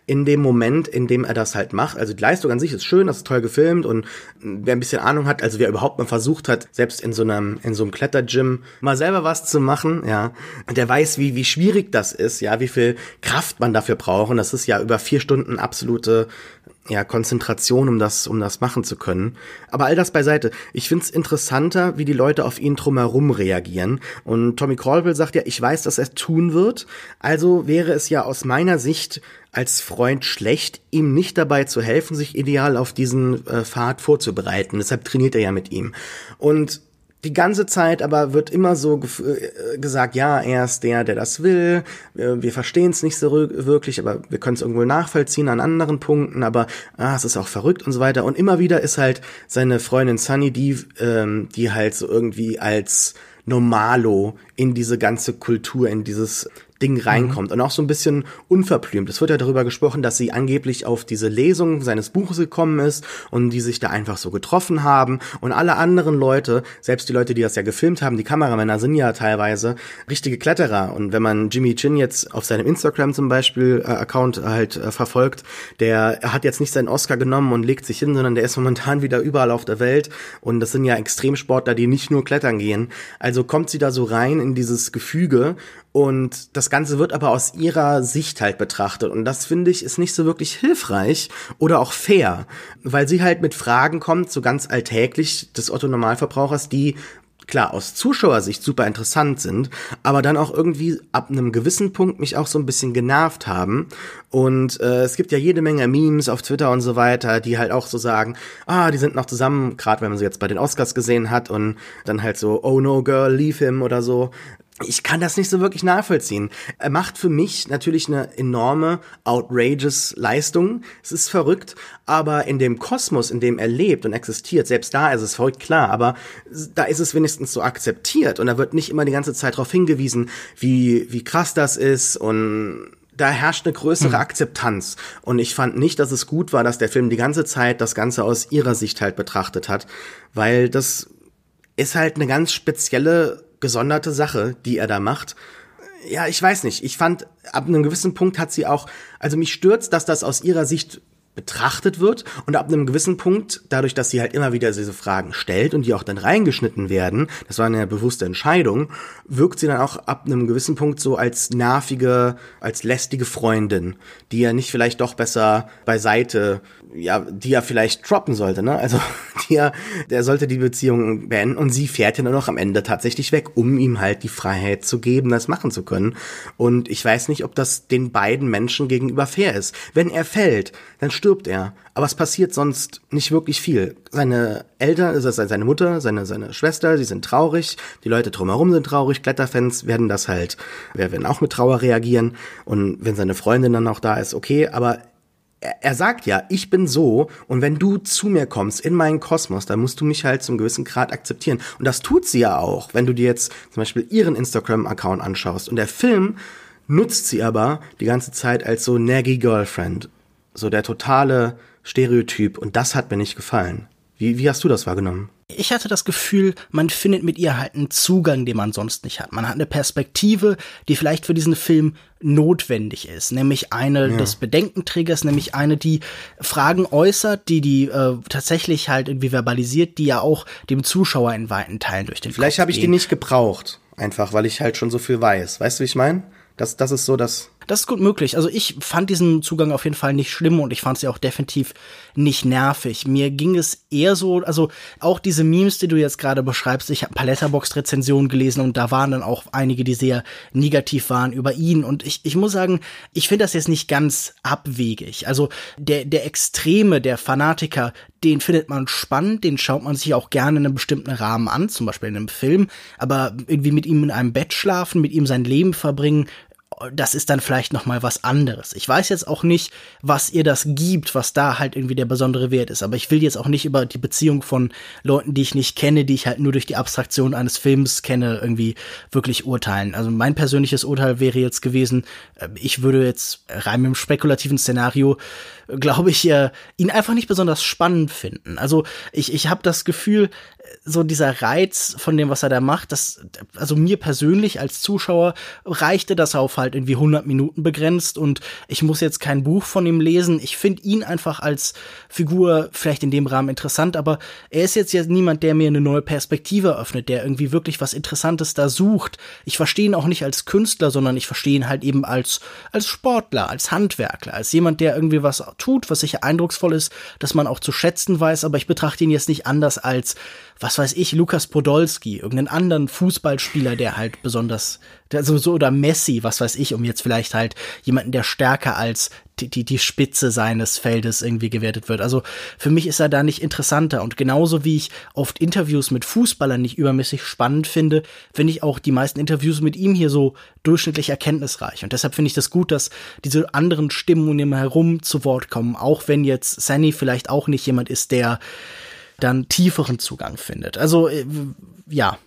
in dem Moment, in dem er das halt macht. Also die Leistung an sich ist schön, das ist toll gefilmt und wer ein bisschen Ahnung hat, also wer überhaupt mal versucht hat, selbst in so einem in so einem Klettergym mal selber was zu machen, ja, der weiß, wie wie schwierig das ist, ja, wie viel Kraft man dafür braucht und das ist ja über vier Stunden absolute ja, Konzentration, um das, um das machen zu können. Aber all das beiseite. Ich find's interessanter, wie die Leute auf ihn drumherum reagieren. Und Tommy Caldwell sagt ja, ich weiß, dass er tun wird. Also wäre es ja aus meiner Sicht als Freund schlecht, ihm nicht dabei zu helfen, sich ideal auf diesen äh, Pfad vorzubereiten. Deshalb trainiert er ja mit ihm. Und die ganze Zeit aber wird immer so äh, gesagt, ja, er ist der, der das will. Wir, verstehen es nicht so wirklich, aber wir können es irgendwo nachvollziehen an anderen Punkten, aber ah, es ist auch verrückt und so weiter. Und immer wieder ist halt seine Freundin Sunny, die, ähm, die halt so irgendwie als Normalo in diese ganze Kultur, in dieses Ding reinkommt mhm. und auch so ein bisschen unverblümt. Es wird ja darüber gesprochen, dass sie angeblich auf diese Lesung seines Buches gekommen ist und die sich da einfach so getroffen haben und alle anderen Leute, selbst die Leute, die das ja gefilmt haben, die Kameramänner sind ja teilweise richtige Kletterer und wenn man Jimmy Chin jetzt auf seinem Instagram zum Beispiel äh, Account halt äh, verfolgt, der er hat jetzt nicht seinen Oscar genommen und legt sich hin, sondern der ist momentan wieder überall auf der Welt und das sind ja Extremsportler, die nicht nur klettern gehen. Also kommt sie da so rein in dieses Gefüge und das Ganze wird aber aus ihrer Sicht halt betrachtet. Und das finde ich ist nicht so wirklich hilfreich oder auch fair, weil sie halt mit Fragen kommt, so ganz alltäglich des Otto Normalverbrauchers, die klar aus Zuschauersicht super interessant sind, aber dann auch irgendwie ab einem gewissen Punkt mich auch so ein bisschen genervt haben. Und äh, es gibt ja jede Menge Memes auf Twitter und so weiter, die halt auch so sagen, ah, die sind noch zusammen, gerade wenn man sie jetzt bei den Oscars gesehen hat und dann halt so, oh no girl, leave him oder so ich kann das nicht so wirklich nachvollziehen. Er macht für mich natürlich eine enorme, outrageous Leistung. Es ist verrückt, aber in dem Kosmos, in dem er lebt und existiert, selbst da ist es verrückt klar, aber da ist es wenigstens so akzeptiert und da wird nicht immer die ganze Zeit darauf hingewiesen, wie, wie krass das ist und da herrscht eine größere hm. Akzeptanz. Und ich fand nicht, dass es gut war, dass der Film die ganze Zeit das Ganze aus ihrer Sicht halt betrachtet hat, weil das ist halt eine ganz spezielle gesonderte Sache, die er da macht. Ja, ich weiß nicht. Ich fand, ab einem gewissen Punkt hat sie auch, also mich stürzt, dass das aus ihrer Sicht betrachtet wird und ab einem gewissen Punkt, dadurch, dass sie halt immer wieder diese Fragen stellt und die auch dann reingeschnitten werden, das war eine bewusste Entscheidung, wirkt sie dann auch ab einem gewissen Punkt so als nervige, als lästige Freundin, die ja nicht vielleicht doch besser beiseite ja, die er vielleicht droppen sollte, ne? Also, die er, der sollte die Beziehung beenden und sie fährt ja nur noch am Ende tatsächlich weg, um ihm halt die Freiheit zu geben, das machen zu können. Und ich weiß nicht, ob das den beiden Menschen gegenüber fair ist. Wenn er fällt, dann stirbt er. Aber es passiert sonst nicht wirklich viel. Seine Eltern, also seine Mutter, seine, seine Schwester, sie sind traurig, die Leute drumherum sind traurig, Kletterfans werden das halt, werden auch mit Trauer reagieren. Und wenn seine Freundin dann auch da ist, okay, aber er sagt ja, ich bin so und wenn du zu mir kommst in meinen Kosmos, dann musst du mich halt zum gewissen Grad akzeptieren. Und das tut sie ja auch, wenn du dir jetzt zum Beispiel ihren Instagram-Account anschaust. Und der Film nutzt sie aber die ganze Zeit als so naggy Girlfriend. So der totale Stereotyp. Und das hat mir nicht gefallen. Wie, wie hast du das wahrgenommen? Ich hatte das Gefühl, man findet mit ihr halt einen Zugang, den man sonst nicht hat. Man hat eine Perspektive, die vielleicht für diesen Film notwendig ist, nämlich eine ja. des Bedenkenträgers, nämlich eine, die Fragen äußert, die die äh, tatsächlich halt irgendwie verbalisiert, die ja auch dem Zuschauer in weiten Teilen durch den Vielleicht habe ich die nicht gebraucht, einfach weil ich halt schon so viel weiß. Weißt du, wie ich meine? Das, das ist so das das ist gut möglich. Also ich fand diesen Zugang auf jeden Fall nicht schlimm und ich fand sie auch definitiv nicht nervig. Mir ging es eher so, also auch diese Memes, die du jetzt gerade beschreibst, ich habe Paletterbox-Rezensionen gelesen und da waren dann auch einige, die sehr negativ waren über ihn. Und ich, ich muss sagen, ich finde das jetzt nicht ganz abwegig. Also der, der Extreme, der Fanatiker, den findet man spannend, den schaut man sich auch gerne in einem bestimmten Rahmen an, zum Beispiel in einem Film, aber irgendwie mit ihm in einem Bett schlafen, mit ihm sein Leben verbringen, das ist dann vielleicht noch mal was anderes. Ich weiß jetzt auch nicht, was ihr das gibt, was da halt irgendwie der besondere Wert ist, aber ich will jetzt auch nicht über die Beziehung von Leuten, die ich nicht kenne, die ich halt nur durch die Abstraktion eines Films kenne, irgendwie wirklich urteilen. Also mein persönliches Urteil wäre jetzt gewesen, äh, ich würde jetzt rein einem spekulativen Szenario glaube ich, äh, ihn einfach nicht besonders spannend finden. Also ich, ich habe das Gefühl, so dieser Reiz von dem, was er da macht, das, also mir persönlich als Zuschauer reichte das auf halt irgendwie 100 Minuten begrenzt und ich muss jetzt kein Buch von ihm lesen. Ich finde ihn einfach als Figur vielleicht in dem Rahmen interessant, aber er ist jetzt ja niemand, der mir eine neue Perspektive öffnet, der irgendwie wirklich was Interessantes da sucht. Ich verstehe ihn auch nicht als Künstler, sondern ich verstehe ihn halt eben als, als Sportler, als Handwerkler, als jemand, der irgendwie was tut, was sicher eindrucksvoll ist, dass man auch zu schätzen weiß, aber ich betrachte ihn jetzt nicht anders als was weiß ich, Lukas Podolski, irgendeinen anderen Fußballspieler, der halt besonders, der so, oder Messi, was weiß ich, um jetzt vielleicht halt jemanden, der stärker als die, die, die Spitze seines Feldes irgendwie gewertet wird. Also für mich ist er da nicht interessanter. Und genauso wie ich oft Interviews mit Fußballern nicht übermäßig spannend finde, finde ich auch die meisten Interviews mit ihm hier so durchschnittlich erkenntnisreich. Und deshalb finde ich das gut, dass diese anderen Stimmen um ihn herum zu Wort kommen. Auch wenn jetzt Sunny vielleicht auch nicht jemand ist, der dann tieferen Zugang findet. Also äh, ja,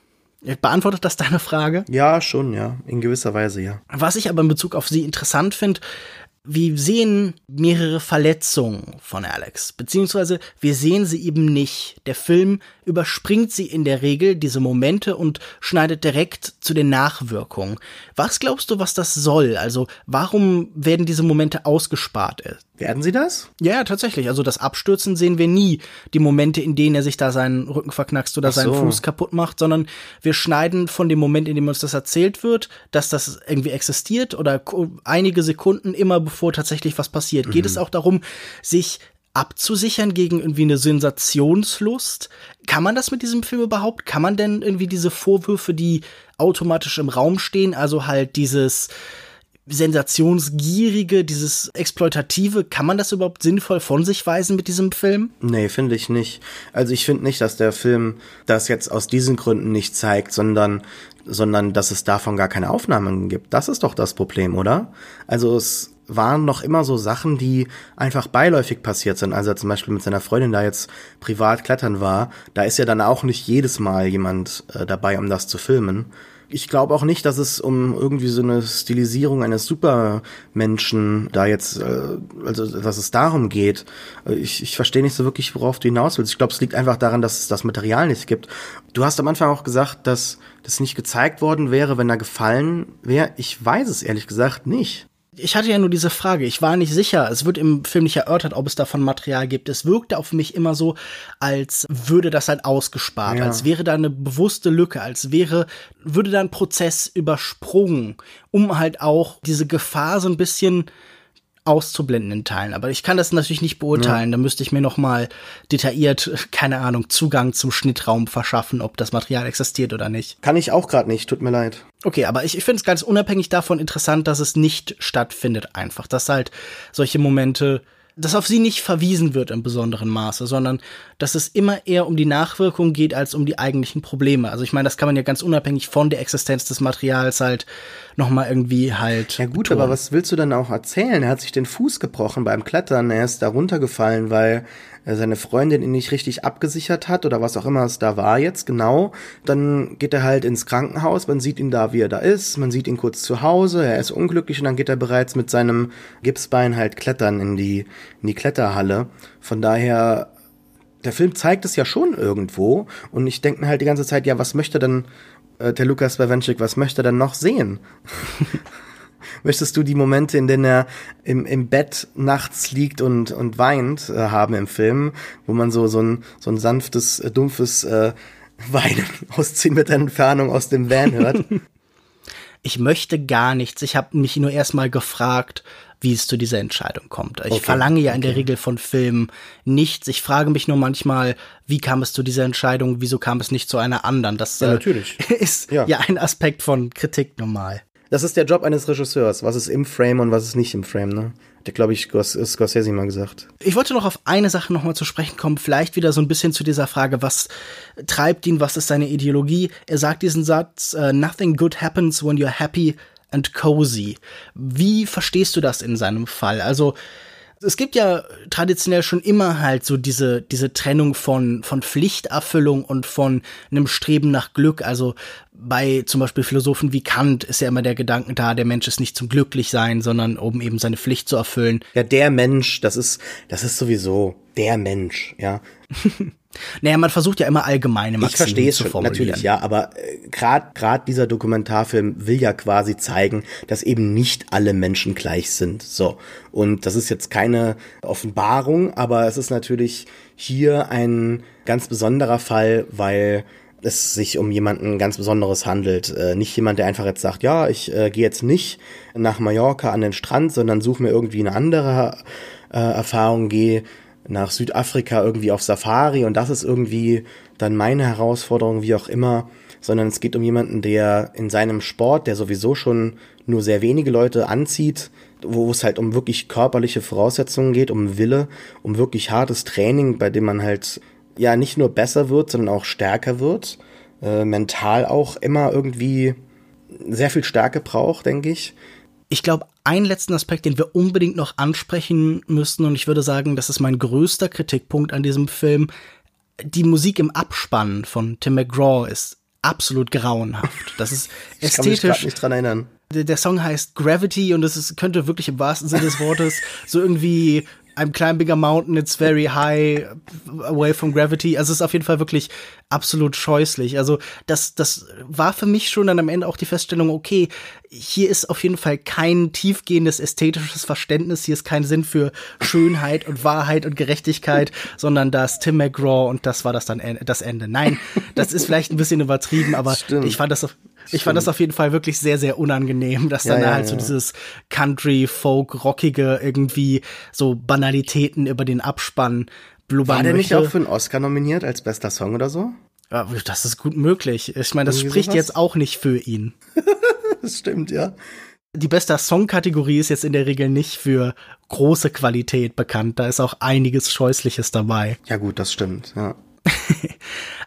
Beantwortet das deine Frage? Ja, schon, ja. In gewisser Weise, ja. Was ich aber in Bezug auf sie interessant finde, wir sehen mehrere Verletzungen von Alex, beziehungsweise wir sehen sie eben nicht. Der Film überspringt sie in der Regel, diese Momente, und schneidet direkt zu den Nachwirkungen. Was glaubst du, was das soll? Also, warum werden diese Momente ausgespart? Werden sie das? Ja, tatsächlich. Also das Abstürzen sehen wir nie. Die Momente, in denen er sich da seinen Rücken verknackst oder so. seinen Fuß kaputt macht, sondern wir schneiden von dem Moment, in dem uns das erzählt wird, dass das irgendwie existiert oder einige Sekunden immer bevor tatsächlich was passiert. Mhm. Geht es auch darum, sich abzusichern gegen irgendwie eine Sensationslust. Kann man das mit diesem Film überhaupt? Kann man denn irgendwie diese Vorwürfe, die automatisch im Raum stehen, also halt dieses sensationsgierige, dieses exploitative, kann man das überhaupt sinnvoll von sich weisen mit diesem Film? Nee, finde ich nicht. Also ich finde nicht, dass der Film das jetzt aus diesen Gründen nicht zeigt, sondern sondern dass es davon gar keine Aufnahmen gibt. Das ist doch das Problem, oder? Also es waren noch immer so Sachen, die einfach beiläufig passiert sind. Also zum Beispiel mit seiner Freundin da jetzt privat klettern war, da ist ja dann auch nicht jedes Mal jemand äh, dabei, um das zu filmen. Ich glaube auch nicht, dass es um irgendwie so eine Stilisierung eines Supermenschen da jetzt, äh, also dass es darum geht. Ich, ich verstehe nicht so wirklich, worauf du hinaus willst. Ich glaube, es liegt einfach daran, dass es das Material nicht gibt. Du hast am Anfang auch gesagt, dass das nicht gezeigt worden wäre, wenn er gefallen wäre. Ich weiß es ehrlich gesagt nicht ich hatte ja nur diese Frage. Ich war nicht sicher. Es wird im Film nicht erörtert, ob es davon Material gibt. Es wirkte auf mich immer so, als würde das halt ausgespart, ja. als wäre da eine bewusste Lücke, als wäre, würde da ein Prozess übersprungen, um halt auch diese Gefahr so ein bisschen auszublenden in Teilen. Aber ich kann das natürlich nicht beurteilen. Ja. Da müsste ich mir noch mal detailliert, keine Ahnung, Zugang zum Schnittraum verschaffen, ob das Material existiert oder nicht. Kann ich auch gerade nicht, tut mir leid. Okay, aber ich, ich finde es ganz unabhängig davon interessant, dass es nicht stattfindet einfach. Dass halt solche Momente dass auf sie nicht verwiesen wird im besonderen Maße, sondern dass es immer eher um die Nachwirkung geht als um die eigentlichen Probleme. Also ich meine, das kann man ja ganz unabhängig von der Existenz des Materials halt noch mal irgendwie halt. Ja gut, betonen. aber was willst du dann auch erzählen? Er hat sich den Fuß gebrochen beim Klettern, er ist da runtergefallen, weil seine Freundin ihn nicht richtig abgesichert hat oder was auch immer es da war jetzt genau, dann geht er halt ins Krankenhaus, man sieht ihn da, wie er da ist, man sieht ihn kurz zu Hause, er ist unglücklich und dann geht er bereits mit seinem Gipsbein halt klettern in die, in die Kletterhalle. Von daher der Film zeigt es ja schon irgendwo und ich denke mir halt die ganze Zeit, ja, was möchte denn äh, der Lukas Bawenschik, was möchte er denn noch sehen? Möchtest du die Momente, in denen er im, im Bett nachts liegt und, und weint, äh, haben im Film, wo man so, so, ein, so ein sanftes, äh, dumpfes äh, Weinen aus 10 Meter Entfernung aus dem Van hört? ich möchte gar nichts. Ich habe mich nur erstmal gefragt, wie es zu dieser Entscheidung kommt. Ich okay, verlange ja in der Regel von Filmen nichts. Ich frage mich nur manchmal, wie kam es zu dieser Entscheidung, wieso kam es nicht zu einer anderen? Das ja, natürlich. Äh, ist ja. ja ein Aspekt von Kritik normal. Das ist der Job eines Regisseurs. Was ist im Frame und was ist nicht im Frame, ne? Der glaube ich Scorsese mal gesagt. Ich wollte noch auf eine Sache noch mal zu sprechen kommen, vielleicht wieder so ein bisschen zu dieser Frage, was treibt ihn, was ist seine Ideologie? Er sagt diesen Satz, uh, nothing good happens when you're happy and cozy. Wie verstehst du das in seinem Fall? Also es gibt ja traditionell schon immer halt so diese, diese Trennung von, von Pflichterfüllung und von einem Streben nach Glück. Also bei zum Beispiel Philosophen wie Kant ist ja immer der Gedanke da, der Mensch ist nicht zum Glücklichsein, sondern um eben seine Pflicht zu erfüllen. Ja, der Mensch, das ist, das ist sowieso der Mensch, ja. naja, man versucht ja immer allgemeine Maximen ich verstehe es schon, Natürlich, ja, aber äh, gerade grad dieser Dokumentarfilm will ja quasi zeigen, dass eben nicht alle Menschen gleich sind. So. Und das ist jetzt keine Offenbarung, aber es ist natürlich hier ein ganz besonderer Fall, weil es sich um jemanden ganz Besonderes handelt. Äh, nicht jemand, der einfach jetzt sagt, ja, ich äh, gehe jetzt nicht nach Mallorca an den Strand, sondern suche mir irgendwie eine andere äh, Erfahrung, gehe nach Südafrika irgendwie auf Safari und das ist irgendwie dann meine Herausforderung, wie auch immer, sondern es geht um jemanden, der in seinem Sport, der sowieso schon nur sehr wenige Leute anzieht, wo es halt um wirklich körperliche Voraussetzungen geht, um Wille, um wirklich hartes Training, bei dem man halt ja nicht nur besser wird, sondern auch stärker wird, äh, mental auch immer irgendwie sehr viel Stärke braucht, denke ich. Ich glaube, einen letzten Aspekt, den wir unbedingt noch ansprechen müssten, und ich würde sagen, das ist mein größter Kritikpunkt an diesem Film. Die Musik im Abspann von Tim McGraw ist absolut grauenhaft. Das ist ästhetisch. ich kann mich nicht dran erinnern. Der, der Song heißt Gravity und es ist, könnte wirklich im wahrsten Sinne des Wortes so irgendwie I'm climbing a mountain, it's very high, away from gravity. Also es ist auf jeden Fall wirklich absolut scheußlich. Also das, das war für mich schon dann am Ende auch die Feststellung, okay, hier ist auf jeden Fall kein tiefgehendes ästhetisches Verständnis, hier ist kein Sinn für Schönheit und Wahrheit und Gerechtigkeit, sondern da ist Tim McGraw und das war das dann das Ende. Nein, das ist vielleicht ein bisschen übertrieben, aber ich fand das ich fand das auf jeden Fall wirklich sehr, sehr unangenehm, dass dann ja, halt ja. so dieses Country, Folk, Rockige irgendwie so Banalitäten über den Abspann blubbern War der möchte. nicht auch für einen Oscar nominiert als bester Song oder so? Das ist gut möglich. Ich meine, das Irgendwie spricht sowas? jetzt auch nicht für ihn. das stimmt, ja. Die beste Song-Kategorie ist jetzt in der Regel nicht für große Qualität bekannt. Da ist auch einiges Scheußliches dabei. Ja, gut, das stimmt, ja.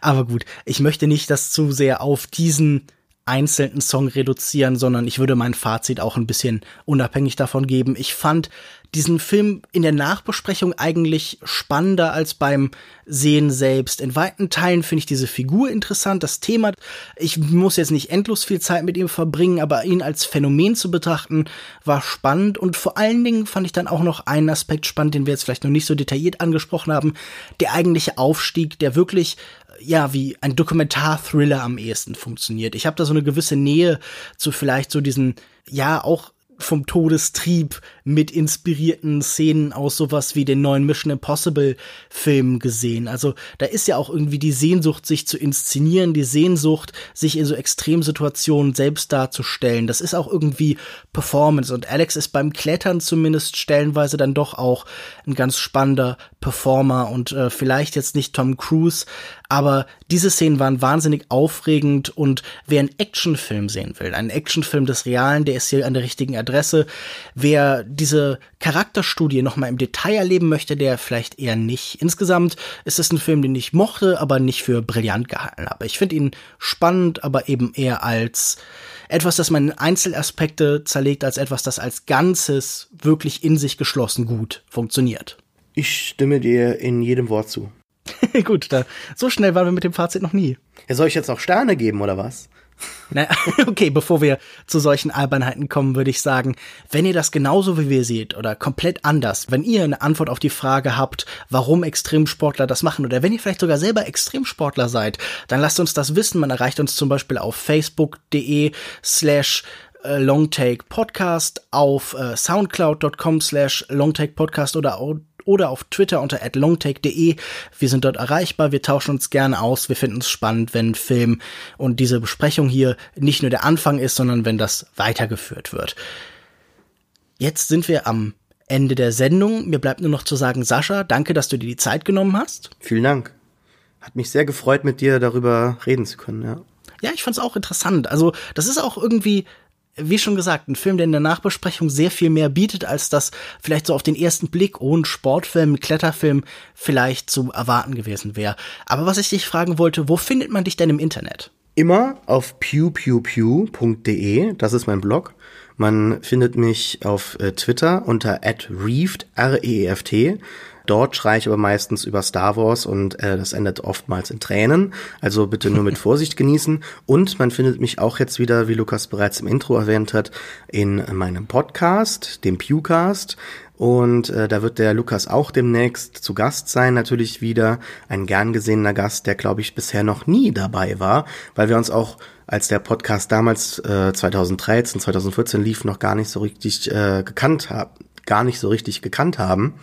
Aber gut, ich möchte nicht das zu sehr auf diesen einzelnen Song reduzieren, sondern ich würde mein Fazit auch ein bisschen unabhängig davon geben. Ich fand diesen Film in der Nachbesprechung eigentlich spannender als beim Sehen selbst. In weiten Teilen finde ich diese Figur interessant, das Thema. Ich muss jetzt nicht endlos viel Zeit mit ihm verbringen, aber ihn als Phänomen zu betrachten war spannend und vor allen Dingen fand ich dann auch noch einen Aspekt spannend, den wir jetzt vielleicht noch nicht so detailliert angesprochen haben. Der eigentliche Aufstieg, der wirklich ja, wie ein Dokumentar-Thriller am ehesten funktioniert. Ich habe da so eine gewisse Nähe zu vielleicht so diesen, ja, auch vom Todestrieb mit inspirierten Szenen aus sowas wie den neuen Mission Impossible Film gesehen. Also da ist ja auch irgendwie die Sehnsucht, sich zu inszenieren, die Sehnsucht, sich in so Extremsituationen selbst darzustellen. Das ist auch irgendwie Performance und Alex ist beim Klettern zumindest stellenweise dann doch auch ein ganz spannender Performer und äh, vielleicht jetzt nicht Tom Cruise, aber diese Szenen waren wahnsinnig aufregend und wer einen Actionfilm sehen will, einen Actionfilm des Realen, der ist hier an der richtigen Adresse. Wer diese Charakterstudie nochmal im Detail erleben möchte, der vielleicht eher nicht. Insgesamt ist es ein Film, den ich mochte, aber nicht für brillant gehalten habe. Ich finde ihn spannend, aber eben eher als etwas, das man in Einzelaspekte zerlegt, als etwas, das als Ganzes wirklich in sich geschlossen gut funktioniert. Ich stimme dir in jedem Wort zu. Gut, da, so schnell waren wir mit dem Fazit noch nie. Ja, soll ich jetzt noch Sterne geben oder was? Na, okay, bevor wir zu solchen Albernheiten kommen, würde ich sagen, wenn ihr das genauso wie wir seht oder komplett anders, wenn ihr eine Antwort auf die Frage habt, warum Extremsportler das machen oder wenn ihr vielleicht sogar selber Extremsportler seid, dann lasst uns das wissen. Man erreicht uns zum Beispiel auf facebook.de slash äh, Longtake Podcast, auf äh, soundcloud.com slash Longtake Podcast oder oder auf Twitter unter longtake.de. Wir sind dort erreichbar, wir tauschen uns gerne aus, wir finden es spannend, wenn Film und diese Besprechung hier nicht nur der Anfang ist, sondern wenn das weitergeführt wird. Jetzt sind wir am Ende der Sendung. Mir bleibt nur noch zu sagen, Sascha, danke, dass du dir die Zeit genommen hast. Vielen Dank. Hat mich sehr gefreut, mit dir darüber reden zu können, ja. Ja, ich fand's auch interessant. Also, das ist auch irgendwie wie schon gesagt, ein Film, der in der Nachbesprechung sehr viel mehr bietet, als das vielleicht so auf den ersten Blick ohne Sportfilm, Kletterfilm vielleicht zu erwarten gewesen wäre. Aber was ich dich fragen wollte, wo findet man dich denn im Internet? Immer auf pewpewpew.de, das ist mein Blog. Man findet mich auf äh, Twitter unter @reeft r e, e f t Dort schreie ich aber meistens über Star Wars und äh, das endet oftmals in Tränen. Also bitte nur mit Vorsicht genießen. Und man findet mich auch jetzt wieder, wie Lukas bereits im Intro erwähnt hat, in meinem Podcast, dem Pewcast. Und äh, da wird der Lukas auch demnächst zu Gast sein, natürlich wieder ein gern gesehener Gast, der glaube ich bisher noch nie dabei war, weil wir uns auch als der Podcast damals äh, 2013, 2014 lief, noch gar nicht so richtig äh, gekannt haben gar nicht so richtig gekannt haben.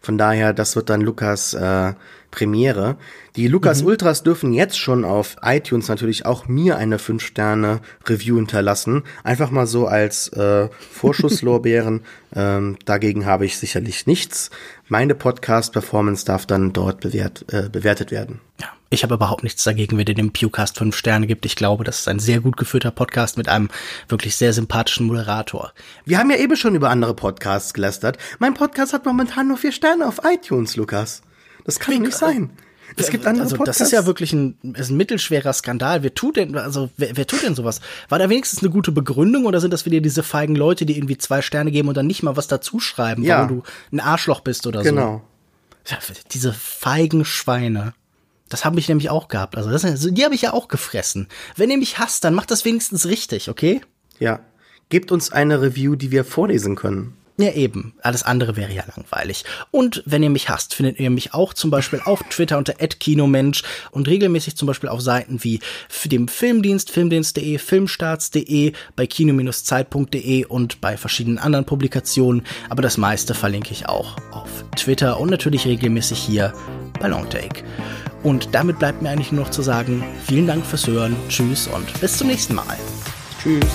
Von daher, das wird dann Lukas äh, Premiere. Die Lukas mhm. Ultras dürfen jetzt schon auf iTunes natürlich auch mir eine 5-Sterne-Review hinterlassen. Einfach mal so als äh, Vorschusslorbeeren. ähm, dagegen habe ich sicherlich nichts. Meine Podcast-Performance darf dann dort bewährt, äh, bewertet werden. Ja, ich habe überhaupt nichts dagegen, wenn ihr dem Pewcast 5 Sterne gibt. Ich glaube, das ist ein sehr gut geführter Podcast mit einem wirklich sehr sympathischen Moderator. Wir haben ja eben schon über andere Podcasts gelästert. Mein Podcast hat momentan nur vier Sterne auf iTunes, Lukas. Das kann Wie, nicht sein. Es gibt andere also, Podcasts. Das ist ja wirklich ein, ist ein mittelschwerer Skandal. Wer tut denn, also wer, wer tut denn sowas? War da wenigstens eine gute Begründung oder sind das wieder diese feigen Leute, die irgendwie zwei Sterne geben und dann nicht mal was dazuschreiben, ja. warum du ein Arschloch bist oder genau. so? Genau. Diese feigen Schweine. Das habe ich nämlich auch gehabt. Also das, die habe ich ja auch gefressen. Wenn ihr mich hasst, dann macht das wenigstens richtig, okay? Ja. Gebt uns eine Review, die wir vorlesen können. Ja, eben. Alles andere wäre ja langweilig. Und wenn ihr mich hasst, findet ihr mich auch zum Beispiel auf Twitter unter @kinomensch und regelmäßig zum Beispiel auf Seiten wie dem Filmdienst, filmdienst.de, filmstarts.de, bei kino-zeit.de und bei verschiedenen anderen Publikationen. Aber das meiste verlinke ich auch auf Twitter und natürlich regelmäßig hier bei Longtake. Und damit bleibt mir eigentlich nur noch zu sagen, vielen Dank fürs Hören, tschüss und bis zum nächsten Mal. Tschüss.